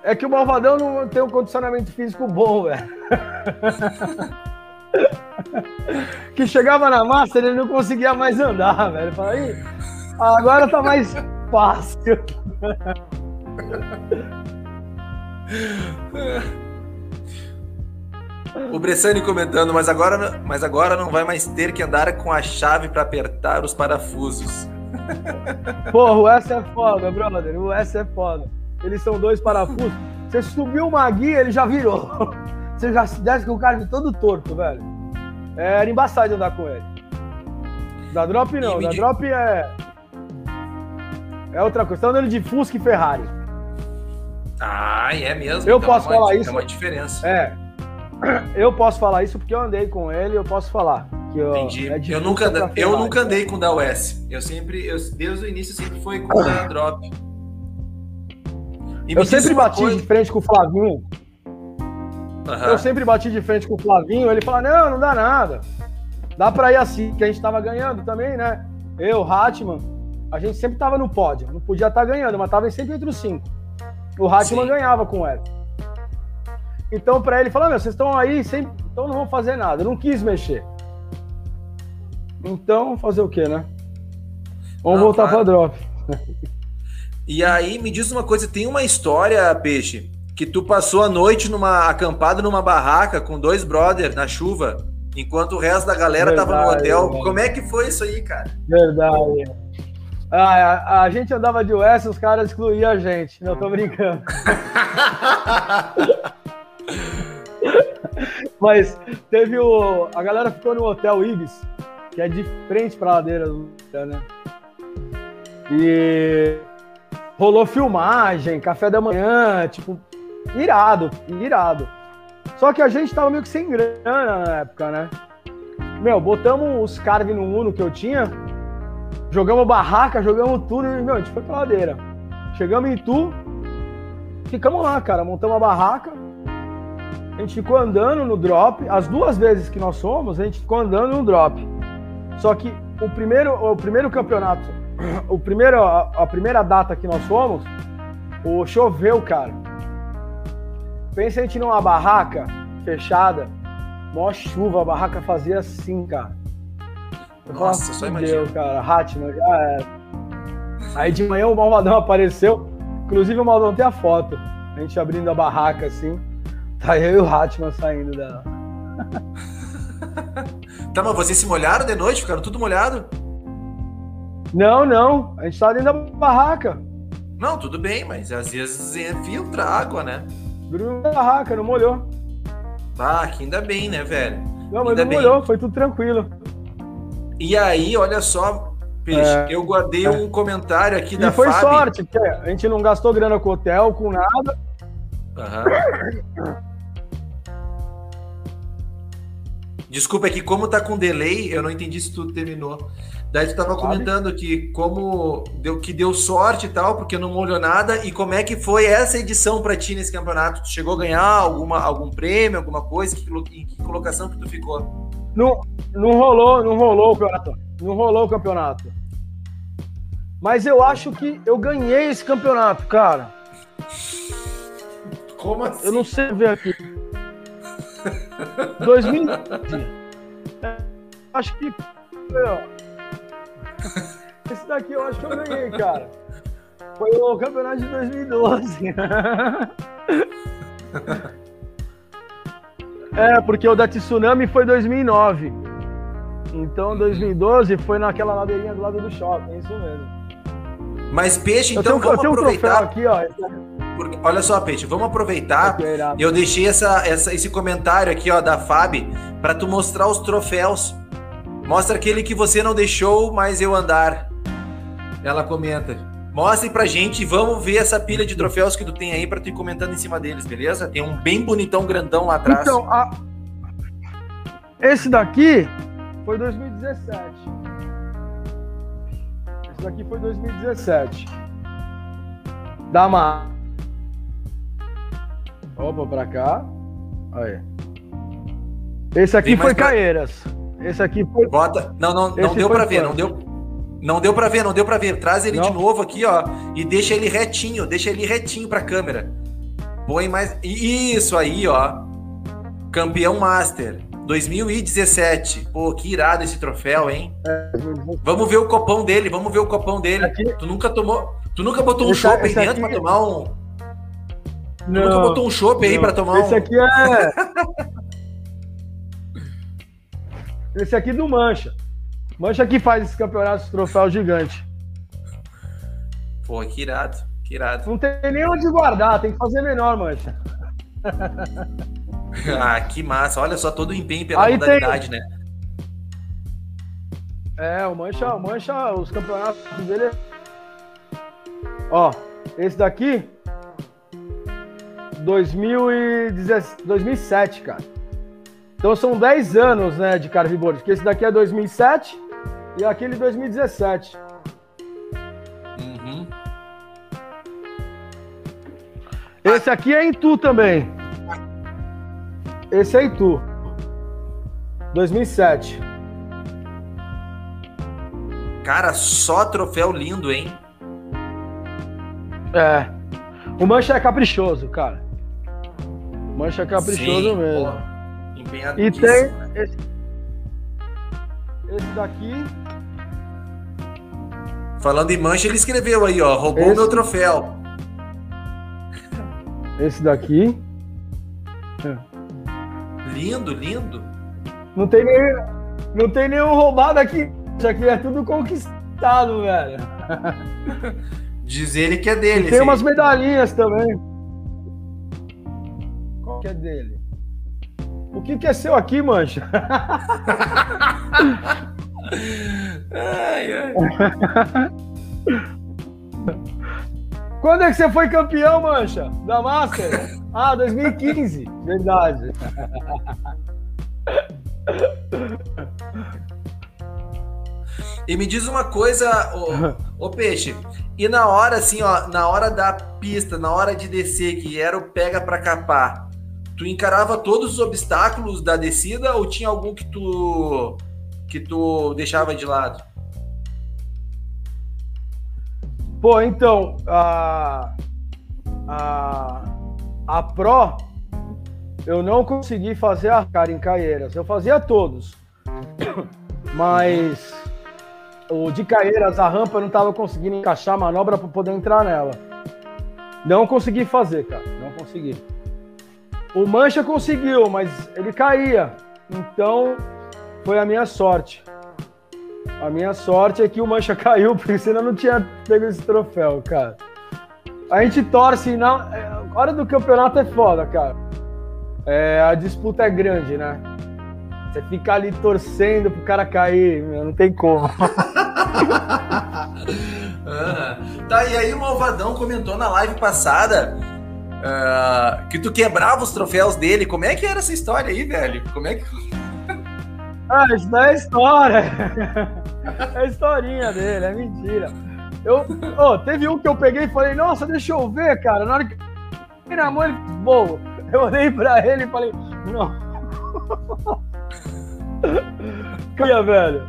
é que o Malvadão não tem um condicionamento físico bom, velho. que chegava na Master, ele não conseguia mais andar, velho. Falei, agora tá mais fácil. O Bressani comentando, mas agora, mas agora não vai mais ter que andar com a chave para apertar os parafusos. Porra, o S é foda, brother. O S é foda. Eles são dois parafusos. Você subiu uma guia, ele já virou. Você já desce com o cara de todo torto, velho. É, era embaçado de andar com ele. Da drop não, da drop é. É outra coisa. Você tá andando de Fusca e Ferrari. Ah, é mesmo. Eu então, posso é uma, falar isso. É uma diferença. É. Eu posso falar isso porque eu andei com ele, eu posso falar. Que eu, Entendi. É eu, nunca, eu nunca andei com o da US. Eu sempre, eu, desde o início, sempre foi com o da Drop. Eu sempre bati coisa... de frente com o Flavinho. Uhum. Eu sempre bati de frente com o Flavinho. Ele fala: Não, não dá nada. Dá pra ir assim, que a gente tava ganhando também, né? Eu, Hatman, a gente sempre tava no pódio. Não podia estar tá ganhando, mas tava sempre entre os cinco. O Hatman ganhava com ela. Então, para ele, falar: Meu, vocês estão aí, sempre... então não vão fazer nada. Eu não quis mexer. Então, fazer o quê, né? Vamos não, voltar claro. para drop. E aí, me diz uma coisa: tem uma história, Peixe, que tu passou a noite numa acampado numa barraca com dois brothers na chuva, enquanto o resto da galera Verdade, tava no hotel. Velho. Como é que foi isso aí, cara? Verdade. Ah, a, a, gente andava de US, os caras excluíam a gente. Não tô brincando. Mas teve o. A galera ficou no Hotel Ibis, que é de frente pra ladeira do né? E rolou filmagem, café da manhã, tipo, irado, irado. Só que a gente tava meio que sem grana na época, né? Meu, botamos os carve no Uno que eu tinha, jogamos barraca, jogamos tudo e, meu, a gente foi pra ladeira. Chegamos em Tu, ficamos lá, cara, montamos a barraca, a gente ficou andando no drop. As duas vezes que nós fomos, a gente ficou andando no drop. Só que o primeiro, o primeiro campeonato, o primeiro, a, a primeira data que nós fomos, o choveu, cara. Pensa a gente numa barraca fechada, mó chuva, a barraca fazia assim, cara. Eu Nossa, só imagina. cara, Hatman já era. Aí de manhã o Malvadão apareceu, inclusive o Malvadão tem a foto, a gente abrindo a barraca assim. Tá eu e o Hatman saindo dela. tá, mas vocês se molharam de noite? Ficaram tudo molhado? Não, não. A gente tava dentro da barraca. Não, tudo bem, mas às vezes filtra água, né? Na barraca, não molhou. Ah, que ainda bem, né, velho? Não, mas ainda não bem. molhou, foi tudo tranquilo. E aí, olha só, Peixe, é, eu guardei é. um comentário aqui e da foi Fábio. sorte, porque a gente não gastou grana com hotel, com nada. Uhum. Desculpa, é que como tá com delay, eu não entendi se tudo terminou. Daí tu tava comentando que como deu que deu sorte e tal, porque não molhou nada, e como é que foi essa edição para ti nesse campeonato? Tu chegou a ganhar alguma, algum prêmio, alguma coisa? Que, em que colocação que tu ficou? Não, não rolou, não rolou o campeonato. Não rolou o campeonato. Mas eu acho que eu ganhei esse campeonato, cara. Como assim? Eu não sei ver aqui. 2000. acho que. Esse daqui eu acho que eu ganhei, cara. Foi o campeonato de 2012. é, porque o da Tsunami foi 2009. Então 2012 foi naquela ladeirinha do lado do shopping, é isso mesmo. Mas peixe, então tenho, vamos aproveitar. Um aqui, ó. Porque, olha só, Peixe, vamos aproveitar. Eu deixei essa, essa, esse comentário aqui, ó, da Fábio, para tu mostrar os troféus. Mostra aquele que você não deixou, mas eu andar. Ela comenta. Mostre pra gente, vamos ver essa pilha de troféus que tu tem aí pra tu ir comentando em cima deles, beleza? Tem um bem bonitão grandão lá atrás. Então, a... esse daqui foi 2017. Esse daqui foi 2017. Dá uma. Opa, pra cá. Aí. Esse aqui foi pra... Caeiras. Esse aqui foi. Bota. Não, não, não deu pra ver, não deu. Não deu pra ver, não deu pra ver. Traz ele não. de novo aqui, ó. E deixa ele retinho, deixa ele retinho pra câmera. Põe mais. Isso aí, ó. Campeão Master. 2017. Pô, que irado esse troféu, hein? É, vamos ver o copão dele, vamos ver o copão dele. Aqui... Tu nunca tomou. Tu nunca botou um chopp aí dentro aqui... pra tomar um. Tu não, nunca botou um chopp aí pra tomar esse um. Esse aqui é. esse aqui do Mancha. Mancha que faz esse campeonato de troféu gigante. Pô, que irado, que irado. Não tem nem onde guardar, tem que fazer menor, Mancha. ah, que massa. Olha só todo o empenho pela Aí modalidade, tem... né? É, o Mancha, o Mancha, os campeonatos dele. Ó, esse daqui 2017, 2007, cara. Então são 10 anos, né, de carveboard, porque esse daqui é 2007 e aquele 2017. Uhum. Esse aqui é em Tu também. Esse é Itu. 2007. Cara, só troféu lindo, hein? É. O Mancha é caprichoso, cara. Mancha é caprichoso Sim, mesmo. Pô, e tem né? esse, esse daqui. Falando em mancha, ele escreveu aí, ó. Roubou esse... meu troféu. Esse daqui. Lindo, lindo. Não tem, nem, não tem nenhum roubado aqui. Isso aqui é tudo conquistado, velho. Diz ele que é dele. E tem umas medalhinhas também. Qual que é dele? O que, que é seu aqui, mancha? ai, ai. Quando é que você foi campeão, mancha? Da Master? Ah, 2015. Verdade. E me diz uma coisa, ô, ô, Peixe, e na hora assim, ó, na hora da pista, na hora de descer, que era o pega para capar, tu encarava todos os obstáculos da descida ou tinha algum que tu que tu deixava de lado? Pô, então, a a a Pro, eu não consegui fazer a cara em Caieiras. Eu fazia todos. Mas o de Caieiras, a rampa, eu não estava conseguindo encaixar a manobra para poder entrar nela. Não consegui fazer, cara. Não consegui. O Mancha conseguiu, mas ele caía. Então, foi a minha sorte. A minha sorte é que o Mancha caiu, porque senão não tinha pego esse troféu, cara. A gente torce, na a hora do campeonato é foda, cara. É, a disputa é grande, né? Você fica ali torcendo pro cara cair, não tem como. ah, tá, e aí o Malvadão comentou na live passada uh, que tu quebrava os troféus dele. Como é que era essa história aí, velho? Como é que. ah, isso não é história. é a historinha dele, é mentira. Eu, oh, teve um que eu peguei e falei, nossa, deixa eu ver, cara. Na hora que na mão, ele bom. Eu olhei pra ele e falei, não. Cria, velho.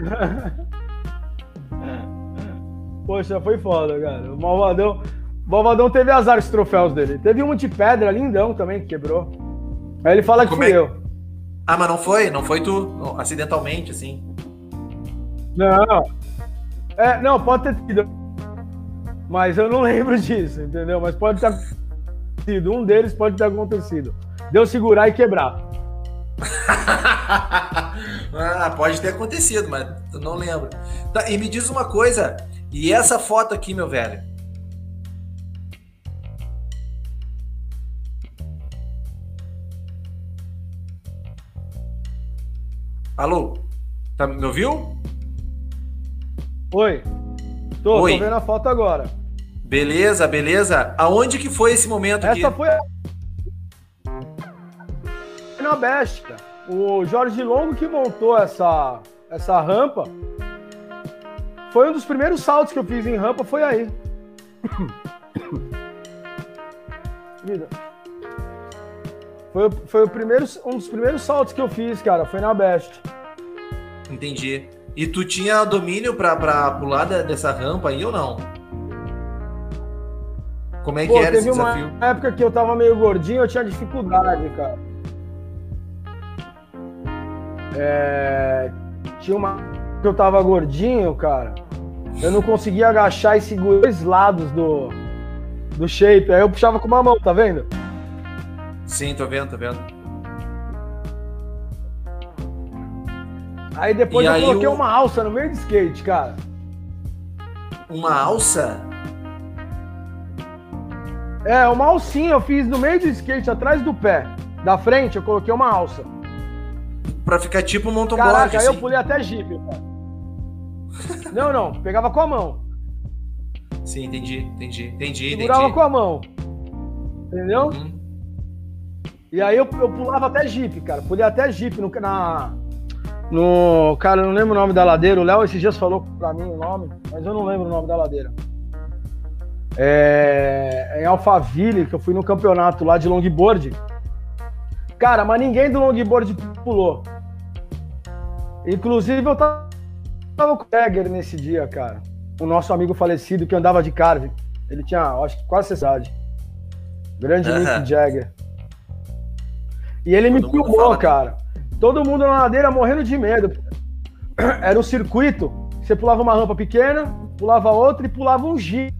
Poxa, foi foda, cara. O Malvadão. O Malvadão teve azar os troféus dele. Teve um de pedra lindão também que quebrou. Aí ele fala que Como fui é? eu. Ah, mas não foi? Não foi tu acidentalmente, assim? Não. É, não, pode ter sido. Mas eu não lembro disso, entendeu? Mas pode ter sido. Um deles pode ter acontecido. Deu segurar e quebrar. ah, pode ter acontecido, mas eu não lembro. Tá, e me diz uma coisa. E essa foto aqui, meu velho? Alô? Tá, me ouviu? Oi. Tô, Oi. tô vendo a foto agora. Beleza, beleza. Aonde que foi esse momento Essa aqui? foi na Best, O Jorge Longo que montou essa, essa rampa. Foi um dos primeiros saltos que eu fiz em rampa, foi aí. Vida. Foi, foi o primeiro, um dos primeiros saltos que eu fiz, cara. Foi na Best. Entendi. E tu tinha domínio pra, pra pular dessa rampa aí ou não? Como é que Pô, era esse desafio? Uma época que eu tava meio gordinho, eu tinha dificuldade, cara. É... Tinha uma que eu tava gordinho, cara. Eu não conseguia agachar e segurar os lados do, do shape. Aí eu puxava com uma mão, tá vendo? Sim, tô vendo, tô vendo. Aí depois e eu aí coloquei o... uma alça no meio de skate, cara. Uma alça? É, uma alcinha eu fiz no meio do skate, atrás do pé. Da frente, eu coloquei uma alça. Pra ficar tipo um mountain Caraca, board, aí assim. eu pulei até Jeep, cara. não, não, pegava com a mão. Sim, entendi, entendi, entendi, Segurava entendi. com a mão. Entendeu? Uhum. E aí eu, eu pulava até Jeep, cara. Pulei até Jeep no, na, no. Cara, eu não lembro o nome da ladeira. O Léo esses dias falou pra mim o nome, mas eu não lembro o nome da ladeira. É, em Alphaville, que eu fui no campeonato lá de longboard. Cara, mas ninguém do longboard pulou. Inclusive, eu tava, tava com o Jagger nesse dia, cara. O nosso amigo falecido que andava de carve. Ele tinha, acho que quase essa idade. Grande Mick Jagger. E ele Todo me filmou, cara. Todo mundo na ladeira morrendo de medo. Era um circuito. Você pulava uma rampa pequena, pulava outra e pulava um G.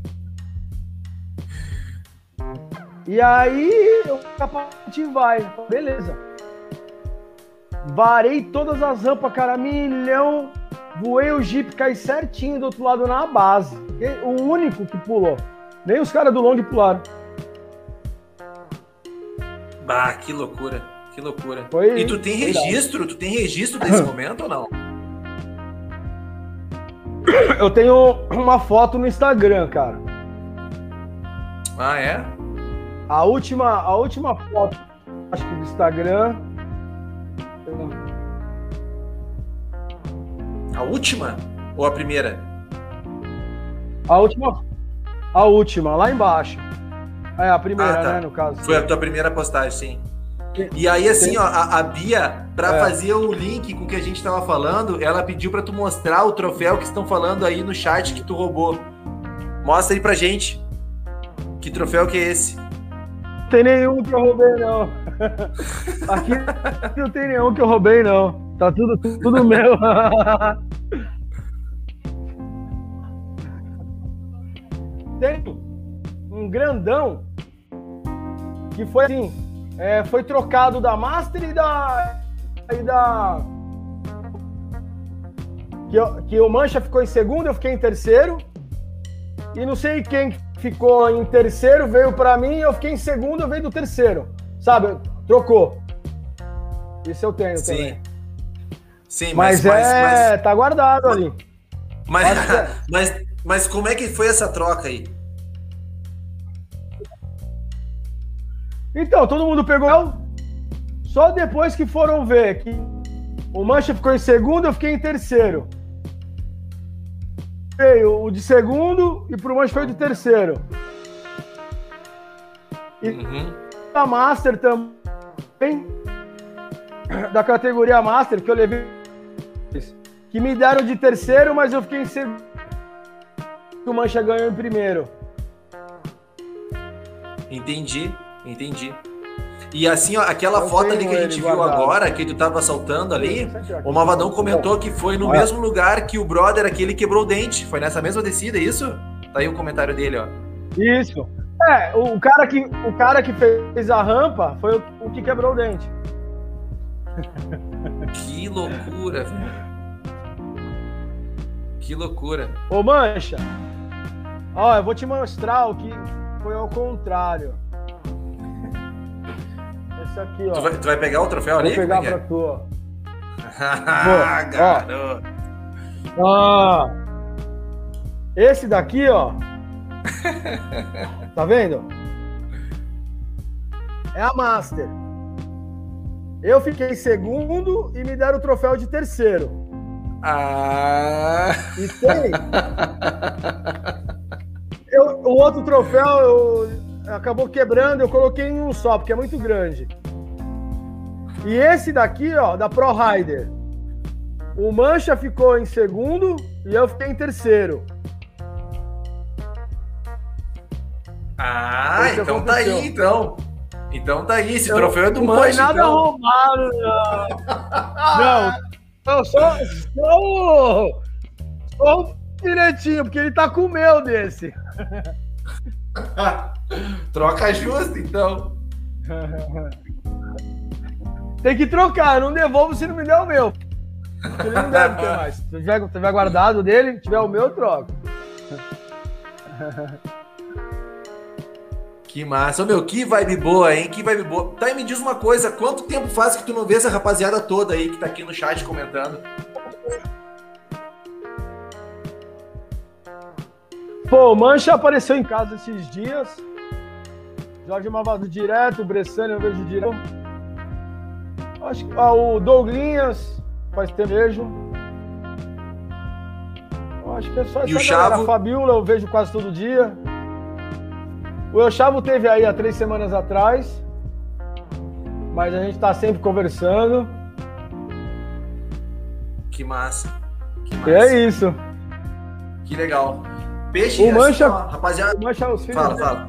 E aí o capacete vai. Beleza. Varei todas as rampas, cara, milhão. Voei o Jeep, caí certinho do outro lado na base. O único que pulou. Nem os caras do long pularam. Bah, que loucura. Que loucura. Foi, e tu tem registro? Tu tem registro desse momento ou não? Eu tenho uma foto no Instagram, cara. Ah, é? A última, a última foto, acho que do Instagram. A última ou a primeira? A última. A última, lá embaixo. É a primeira, ah, tá. né, no caso. Foi a tua primeira postagem, sim. E aí, assim, ó, a, a Bia, para é. fazer o link com o que a gente tava falando, ela pediu para tu mostrar o troféu que estão falando aí no chat que tu roubou. Mostra aí pra gente. Que troféu que é esse? Não tem nenhum que eu roubei, não. Aqui não tem nenhum que eu roubei, não. Tá tudo, tudo meu. tem um grandão que foi assim é, foi trocado da Master e da. E da que, eu, que o Mancha ficou em segundo, eu fiquei em terceiro. E não sei quem ficou em terceiro, veio para mim, eu fiquei em segundo, eu veio do terceiro. Sabe? Trocou. Isso eu tenho Sim. também. Sim, mas, mas, é, mas, tá guardado ali. Mas, mas, mas como é que foi essa troca aí? Então, todo mundo pegou. Só depois que foram ver que o Mancha ficou em segundo, eu fiquei em terceiro. Veio o de segundo e pro Mancha foi o de terceiro. E uhum. a Master também, da categoria Master, que eu levei, que me deram de terceiro, mas eu fiquei em segundo. O Mancha ganhou em primeiro. Entendi. Entendi. E assim, ó, aquela eu foto ali que a gente viu guardado. agora, que tu tava saltando ali, o Malvadão comentou que foi no mesmo lugar que o brother aquele quebrou o dente. Foi nessa mesma descida, é isso? Tá aí o comentário dele, ó. Isso. É, o cara que, o cara que fez a rampa foi o, o que quebrou o dente. Que loucura, velho. Que loucura. Ô, Mancha, ó, eu vou te mostrar o que foi ao contrário. Esse aqui, ó. Tu vai, tu vai pegar o troféu ali? Vou pegar é? pra tu, ó. ah, garoto. Ó. Esse daqui, ó. tá vendo? É a Master. Eu fiquei segundo e me deram o troféu de terceiro. Ah! E tem. Eu, o outro troféu eu, acabou quebrando, eu coloquei em um só, porque é muito grande. E esse daqui, ó, da Pro Rider. O Mancha ficou em segundo e eu fiquei em terceiro. Ah, então tá aí, então. Então tá aí, esse eu, troféu é do Mancha. Não foi nada então. roubado, não. não, só, só, só um direitinho, porque ele tá com o meu desse. Troca justa, então. Tem que trocar, não devolvo se não me der o meu. Ele não deve ter mais. Se tiver, tiver guardado dele, tiver o meu, eu troco. Que massa. Ô, meu, que vibe boa, hein? Que vibe boa. Tá, e me diz uma coisa, quanto tempo faz que tu não vê essa rapaziada toda aí que tá aqui no chat comentando? Pô, o Mancha apareceu em casa esses dias. Jorge Mavado direto, o Bressani eu vejo direto. Acho que ah, o Douglinhas faz tempo vejo. Acho que é só essa e o Chavo? A Fabiola eu vejo quase todo dia. O El Chavo teve aí há três semanas atrás. Mas a gente tá sempre conversando. Que massa. Que massa. E é isso. Que legal. Peixe, o Mancha, assim, rapaziada. O Mancha, os filhos fala, dele. fala.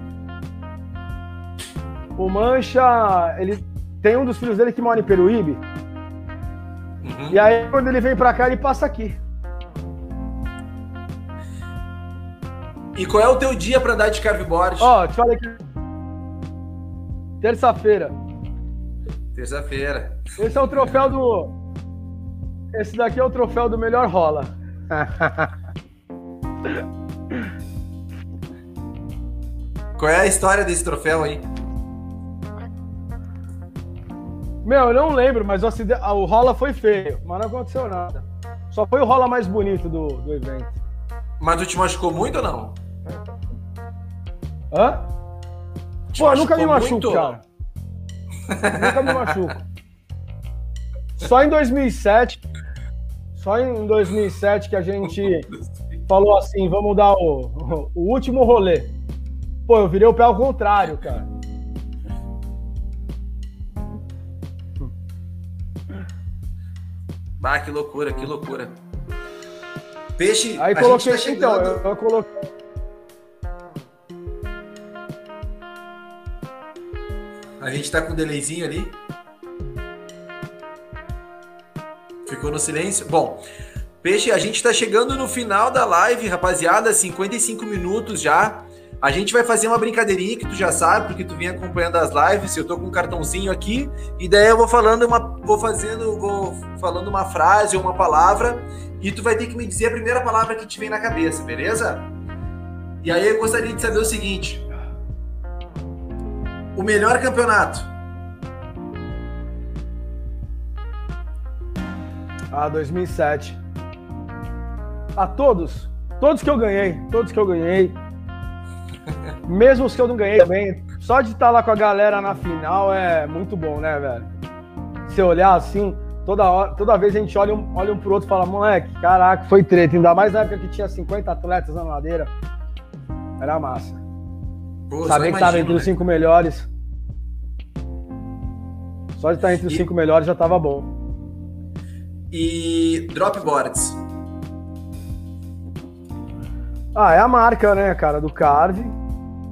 O Mancha, ele tem um dos filhos dele que mora em Peruíbe. Uhum. E aí, quando ele vem pra cá, ele passa aqui. E qual é o teu dia pra andar de carveboard? Ó, oh, te falei que. Terça-feira. Terça-feira. Esse é o troféu do. Esse daqui é o troféu do melhor rola. Qual é a história desse troféu aí? Meu, eu não lembro, mas o, o rola foi feio, mas não aconteceu nada. Só foi o rola mais bonito do, do evento. Mas tu te machucou muito ou não? Hã? Te Pô, nunca me machuco, muito? cara. nunca me machuco. Só em 2007, só em 2007 que a gente falou assim, vamos dar o, o último rolê. Pô, eu virei o pé ao contrário, cara. Bah, que loucura, que loucura. Peixe. Aí coloquei, tá então, eu, eu coloquei. A gente tá com um delayzinho ali. Ficou no silêncio? Bom, Peixe, a gente tá chegando no final da live, rapaziada, 55 minutos já. A gente vai fazer uma brincadeirinha que tu já sabe, porque tu vem acompanhando as lives. Eu tô com um cartãozinho aqui e daí eu vou falando uma, vou fazendo, vou falando uma frase ou uma palavra e tu vai ter que me dizer a primeira palavra que te vem na cabeça, beleza? E aí eu gostaria de saber o seguinte: o melhor campeonato? Ah, 2007. A todos, todos que eu ganhei, todos que eu ganhei. Mesmo os que eu não ganhei também, só de estar lá com a galera na final é muito bom, né, velho? Se olhar assim, toda, hora, toda vez a gente olha um, olha um pro outro e fala, moleque, caraca, foi treta. Ainda mais na época que tinha 50 atletas na ladeira. Era massa. Pô, Saber que tava entre né? os cinco melhores. Só de estar entre os e... cinco melhores já tava bom. E dropboards? Ah, é a marca, né, cara, do Carve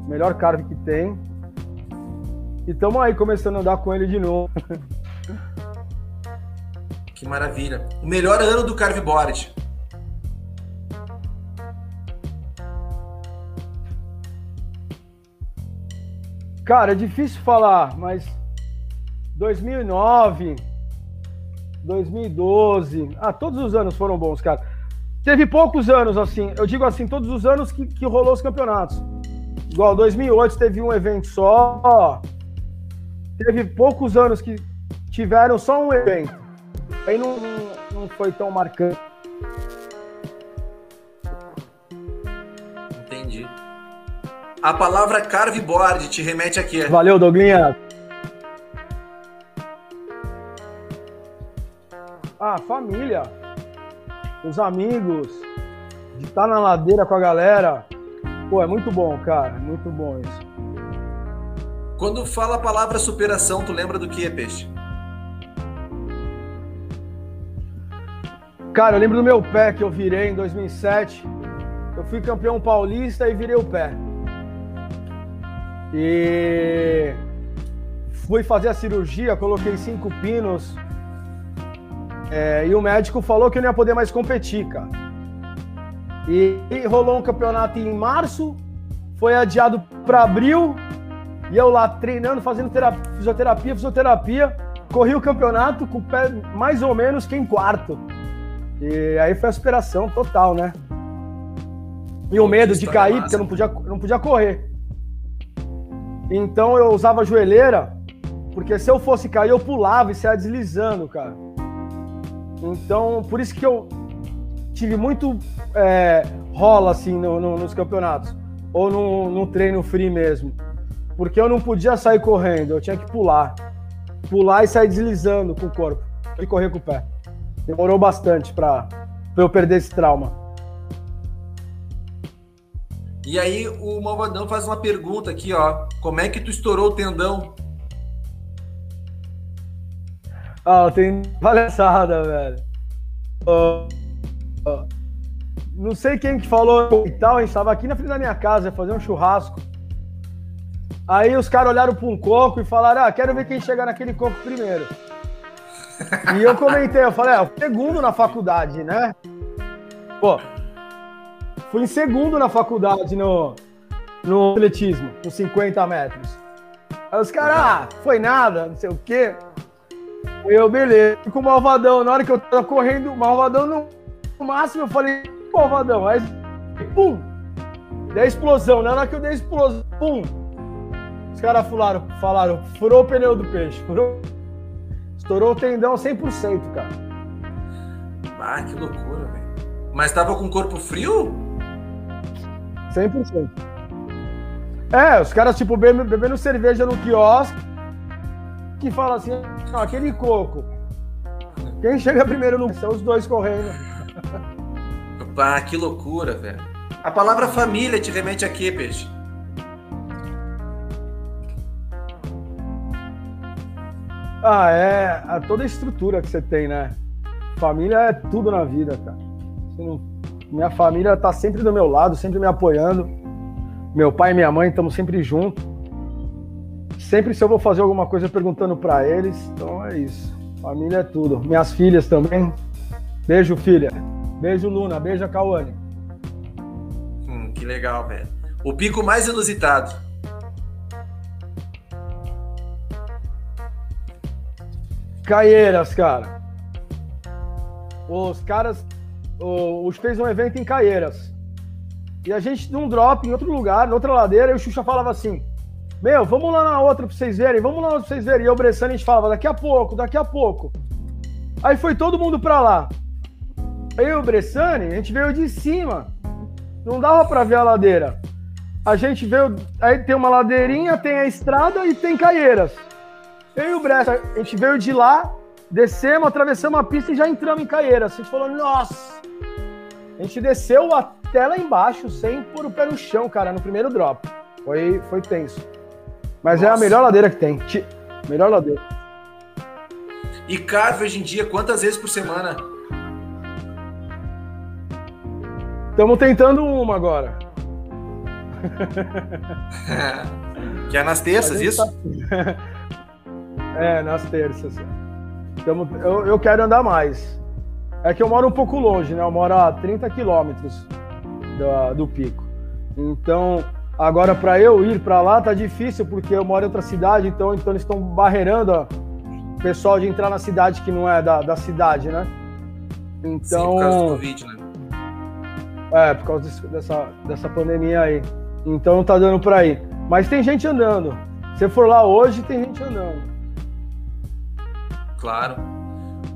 melhor carve que tem. E estamos aí começando a andar com ele de novo. Que maravilha. O melhor ano do Carveboard. Cara, é difícil falar, mas 2009, 2012, ah, todos os anos foram bons, cara. Teve poucos anos assim, eu digo assim, todos os anos que, que rolou os campeonatos. Igual 2008 teve um evento só. Teve poucos anos que tiveram só um evento. Aí não, não foi tão marcante. Entendi. A palavra carveboard te remete a quê? Valeu, Douglinha. Ah, família. Os amigos. De estar na ladeira com a galera. Pô, é muito bom, cara. É muito bom isso. Quando fala a palavra superação, tu lembra do que, Peixe? Cara, eu lembro do meu pé que eu virei em 2007. Eu fui campeão paulista e virei o pé. E fui fazer a cirurgia, coloquei cinco pinos. É, e o médico falou que eu não ia poder mais competir, cara. E, e rolou um campeonato em março, foi adiado para abril, e eu lá treinando, fazendo terapia, fisioterapia, fisioterapia, corri o campeonato com o pé mais ou menos que em quarto. E aí foi a superação total, né? E o medo de cair, massa. porque eu não podia, não podia correr. Então eu usava joelheira, porque se eu fosse cair, eu pulava e saia deslizando, cara. Então, por isso que eu tive muito é, rola, assim, no, no, nos campeonatos. Ou no, no treino free mesmo. Porque eu não podia sair correndo, eu tinha que pular. Pular e sair deslizando com o corpo. E correr com o pé. Demorou bastante para eu perder esse trauma. E aí o Malvadão faz uma pergunta aqui, ó. Como é que tu estourou o tendão? Ah, tem palhaçada, velho. Não sei quem que falou e tal, a gente tava aqui na frente da minha casa, fazer um churrasco. Aí os caras olharam para um coco e falaram: Ah, quero ver quem chegar naquele coco primeiro. e eu comentei, eu falei: o segundo na faculdade, né? Pô, Fui em segundo na faculdade no, no atletismo, com 50 metros. Aí os caras, ah, foi nada, não sei o quê. Eu, beleza. Com o Malvadão, na hora que eu tava correndo, o Malvadão no, no máximo, eu falei, Malvadão. Aí, pum! Dei explosão. Na hora que eu dei explosão, pum! Os caras falaram, falaram, furou o pneu do peixe, furou. Estourou o tendão 100%, cara. Ah, que loucura, velho. Mas tava com o corpo frio? 100%. É, os caras, tipo, bebendo cerveja no quiosque, que fala assim, ah, aquele coco. Quem chega primeiro no... São os dois correndo. Ah, que loucura, velho. A palavra família te remete a quê, Peixe? Ah, é a toda a estrutura que você tem, né? Família é tudo na vida, cara. Você não minha família está sempre do meu lado, sempre me apoiando. Meu pai e minha mãe estamos sempre juntos. Sempre se eu vou fazer alguma coisa perguntando para eles. Então é isso. Família é tudo. Minhas filhas também. Beijo, filha. Beijo, Luna. Beijo, Cauane. Hum, que legal, velho. O pico mais inusitado. Caieiras, cara. Os caras o, o fez um evento em Caieiras. E a gente num drop em outro lugar, em outra ladeira, e o Xuxa falava assim: Meu, vamos lá na outra pra vocês verem, vamos lá pra vocês verem. E o Bressani a gente falava: Daqui a pouco, daqui a pouco. Aí foi todo mundo pra lá. Aí o Bressani, a gente veio de cima. Não dava pra ver a ladeira. A gente veio. Aí tem uma ladeirinha, tem a estrada e tem Caieiras. Eu e o Bressa, a gente veio de lá, descemos, atravessamos a pista e já entramos em Caieiras. A gente falou: Nossa! A gente desceu até lá embaixo sem pôr o pé no chão, cara, no primeiro drop. Foi, foi tenso. Mas Nossa. é a melhor ladeira que tem. Melhor ladeira. E carve hoje em dia, quantas vezes por semana? Estamos tentando uma agora. que é nas terças, isso? Tá... é, nas terças. Tamo... Eu, eu quero andar mais. É que eu moro um pouco longe, né? Eu moro a 30 quilômetros do, do pico. Então, agora para eu ir para lá tá difícil, porque eu moro em outra cidade, então, então eles estão barreirando o pessoal de entrar na cidade que não é da, da cidade, né? Então. Sim, por causa do Covid, né? É, por causa dessa, dessa pandemia aí. Então não tá dando para ir. Mas tem gente andando. Se for lá hoje, tem gente andando. Claro.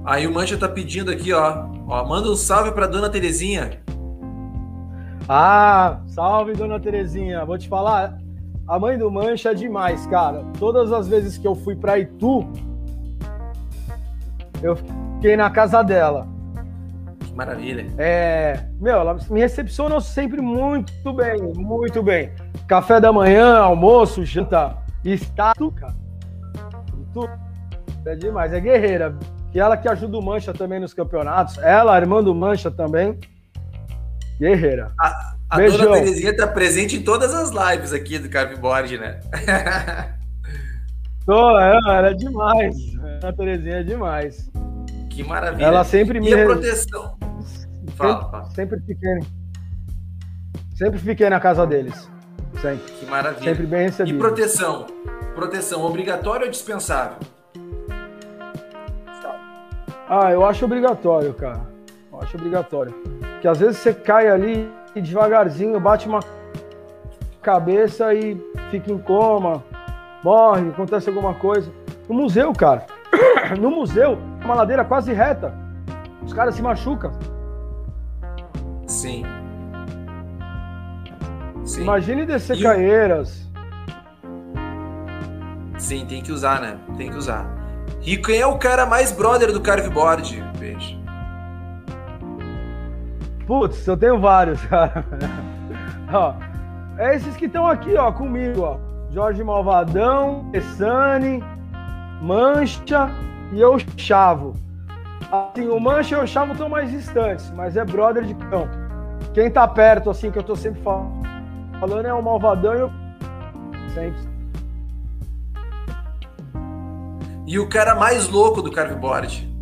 Aí o Mancha tá pedindo aqui, ó. ó manda um salve pra dona Terezinha. Ah, salve, dona Terezinha. Vou te falar, a mãe do Mancha é demais, cara. Todas as vezes que eu fui para Itu, eu fiquei na casa dela. Que maravilha. É, meu, ela me recepciona sempre muito bem, muito bem. Café da manhã, almoço, janta, está tudo, cara. Tudo. É demais, é guerreira. E ela que ajuda o Mancha também nos campeonatos. Ela, a irmã do Mancha também. Guerreira. A, a dona Terezinha tá presente em todas as lives aqui do Carveboard, né? Tô, é, ela é demais. A Terezinha é demais. Que maravilha. Ela sempre me. E a proteção? Fala, sempre, fala. Sempre fiquei. Sempre fiquei na casa deles. Sempre. Que maravilha. Sempre bem recebido. E proteção? Proteção, obrigatório ou dispensável? Ah, eu acho obrigatório, cara. Eu acho obrigatório. Porque às vezes você cai ali e devagarzinho bate uma cabeça e fica em coma, morre, acontece alguma coisa. No museu, cara. No museu, uma ladeira quase reta. Os caras se machucam. Sim. Sim. Imagine descer e... caeiras. Sim, tem que usar, né? Tem que usar. E quem é o cara mais brother do carveboard, Peixe? Putz, eu tenho vários, cara. ó, é esses que estão aqui, ó, comigo, ó. Jorge Malvadão, Essane, Mancha e eu Chavo. Assim, o Mancha e o Chavo estão mais distantes, mas é brother de cão. Quem tá perto, assim, que eu tô sempre falando, é o Malvadão e o. Sempre. E o cara mais louco do carveboard?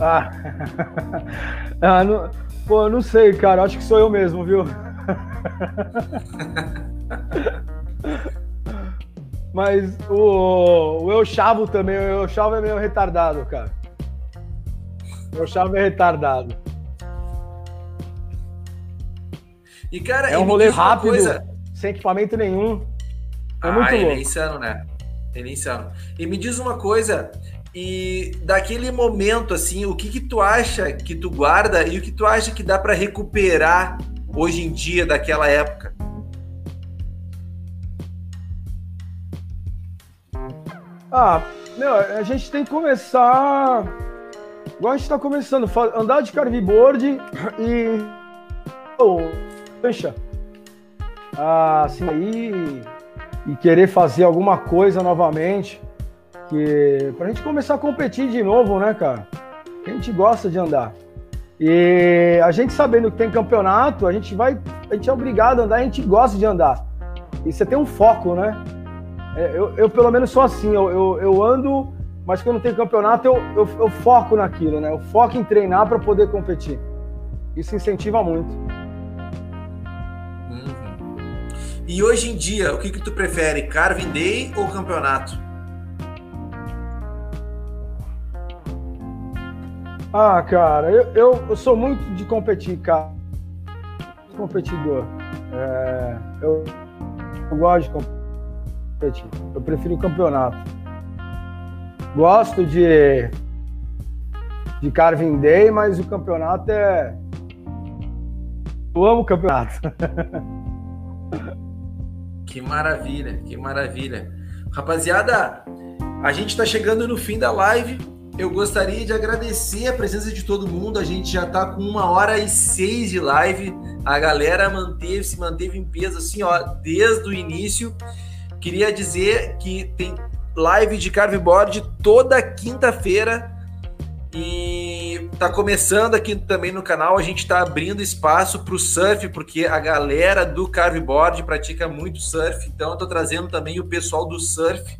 Ah, ah não, pô, não sei, cara. Acho que sou eu mesmo, viu? Mas o, o Eu Chavo também, o Eu Chavo é meio retardado, cara. O Eu Chavo é retardado. E, cara, é um rolê rápido, coisa... sem equipamento nenhum. É ah, muito ele é louco. é insano, né? Ele é insano. E me diz uma coisa, e daquele momento, assim, o que que tu acha que tu guarda e o que tu acha que dá para recuperar hoje em dia daquela época? Ah, meu, a gente tem que começar. Igual a gente tá começando, andar de carveboard e. Oh, cancha. Ah, assim, aí. E querer fazer alguma coisa novamente. Que, pra gente começar a competir de novo, né, cara? A gente gosta de andar. E a gente sabendo que tem campeonato, a gente vai. A gente é obrigado a andar, a gente gosta de andar. E você tem um foco, né? É, eu, eu, pelo menos sou assim, eu, eu, eu ando, mas quando tem campeonato eu, eu, eu, foco naquilo, né? Eu foco em treinar para poder competir. Isso incentiva muito. Uhum. E hoje em dia, o que, que tu prefere, Carvin Day ou campeonato? Ah, cara, eu, eu, eu sou muito de competir, cara. Competidor. É, eu, eu gosto de competir. Eu prefiro o campeonato. Gosto de de Carving Day, mas o campeonato é. Eu amo o campeonato. Que maravilha, que maravilha. Rapaziada, a gente está chegando no fim da live. Eu gostaria de agradecer a presença de todo mundo. A gente já está com uma hora e seis de live. A galera manteve, se manteve em peso assim, ó, desde o início. Queria dizer que tem live de carveboard toda quinta-feira e tá começando aqui também no canal. A gente está abrindo espaço para o surf, porque a galera do carveboard pratica muito surf. Então, eu tô trazendo também o pessoal do surf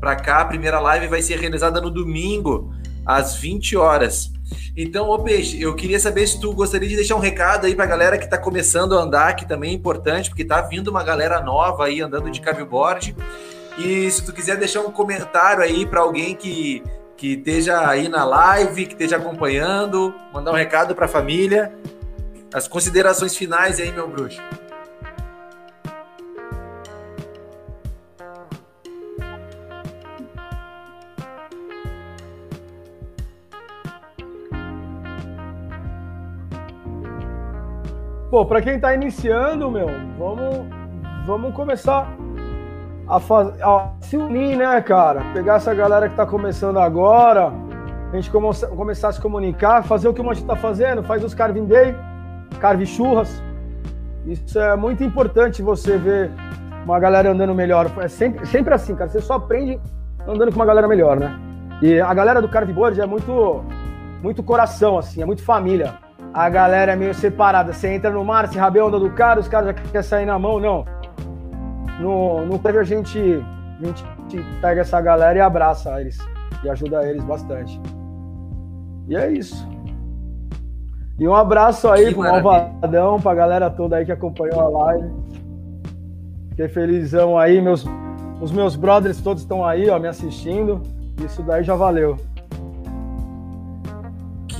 para cá. A primeira live vai ser realizada no domingo, às 20 horas. Então, ô Peixe, eu queria saber se tu gostaria de deixar um recado aí pra galera que tá começando a andar, que também é importante, porque tá vindo uma galera nova aí andando de carveboard. E se tu quiser deixar um comentário aí para alguém que, que esteja aí na live, que esteja acompanhando, mandar um recado para a família. As considerações finais aí, meu bruxo. Pô, pra quem tá iniciando, meu, vamos, vamos começar a, faz, a se unir, né, cara? Pegar essa galera que tá começando agora, a gente come, começar a se comunicar, fazer o que a gente tá fazendo, faz os Carving Day, Carve Churras. Isso é muito importante você ver uma galera andando melhor. É sempre, sempre assim, cara. Você só aprende andando com uma galera melhor, né? E a galera do Carveboard é muito, muito coração, assim, é muito família. A galera é meio separada. Você entra no mar, se rabeia onda do cara, os caras já querem sair na mão, não. No, no prévio a gente, a gente pega essa galera e abraça eles. E ajuda eles bastante. E é isso. E um abraço aí que pro maravilha. Malvadão, pra galera toda aí que acompanhou a live. Fiquei felizão aí, meus, os meus brothers todos estão aí, ó, me assistindo. Isso daí já valeu.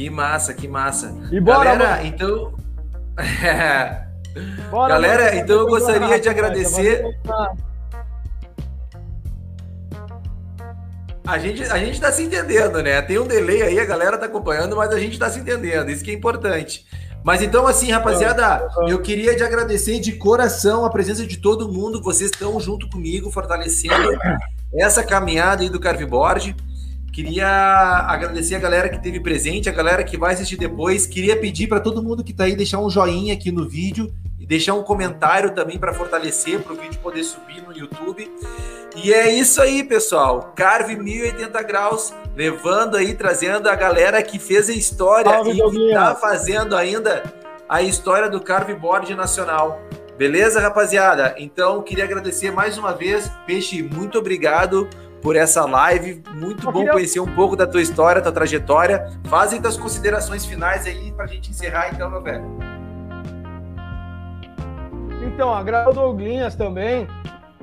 Que massa, que massa. E bora, Galera, mano. então. bora, Galera, mano. então eu gostaria de agradecer. A gente, a gente tá se entendendo, né? Tem um delay aí, a galera tá acompanhando, mas a gente tá se entendendo, isso que é importante. Mas então, assim, rapaziada, eu queria te agradecer de coração a presença de todo mundo. Vocês estão junto comigo, fortalecendo essa caminhada aí do Carveboard. Queria agradecer a galera que teve presente, a galera que vai assistir depois. Queria pedir para todo mundo que está aí deixar um joinha aqui no vídeo e deixar um comentário também para fortalecer, para o vídeo poder subir no YouTube. E é isso aí, pessoal. Carve 1080 graus, levando aí, trazendo a galera que fez a história Salve, e que está fazendo ainda a história do Carve Board Nacional. Beleza, rapaziada? Então, queria agradecer mais uma vez. Peixe, muito obrigado por essa live. Muito Eu bom queria... conhecer um pouco da tua história, tua trajetória. Fazem tuas considerações finais aí para a gente encerrar, então, meu velho. Então, agrada o Douglinhas também.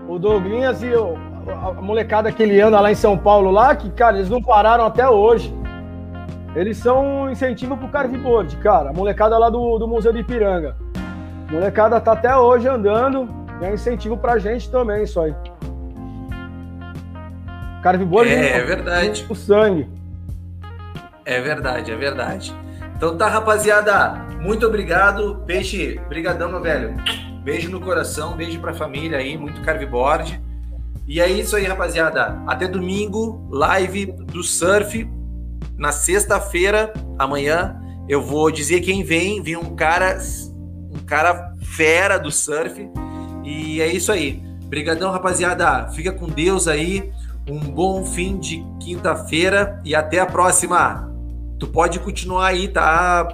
O Douglinhas e o, a molecada que ele anda lá em São Paulo, lá, que, cara, eles não pararam até hoje. Eles são um incentivo pro carveboard, cara. A molecada lá do, do Museu de Ipiranga. A molecada tá até hoje andando, é incentivo pra gente também, isso aí. Carveboard é, é verdade. O sangue. É verdade, é verdade. Então tá, rapaziada, muito obrigado. Peixe, brigadão, meu velho. Beijo no coração, beijo pra família aí, muito carveboard. E é isso aí, rapaziada. Até domingo, live do surf. Na sexta-feira, amanhã, eu vou dizer quem vem. Vem um cara cara fera do surf. E é isso aí. Obrigadão, rapaziada. Fica com Deus aí. Um bom fim de quinta-feira e até a próxima. Tu pode continuar aí, tá?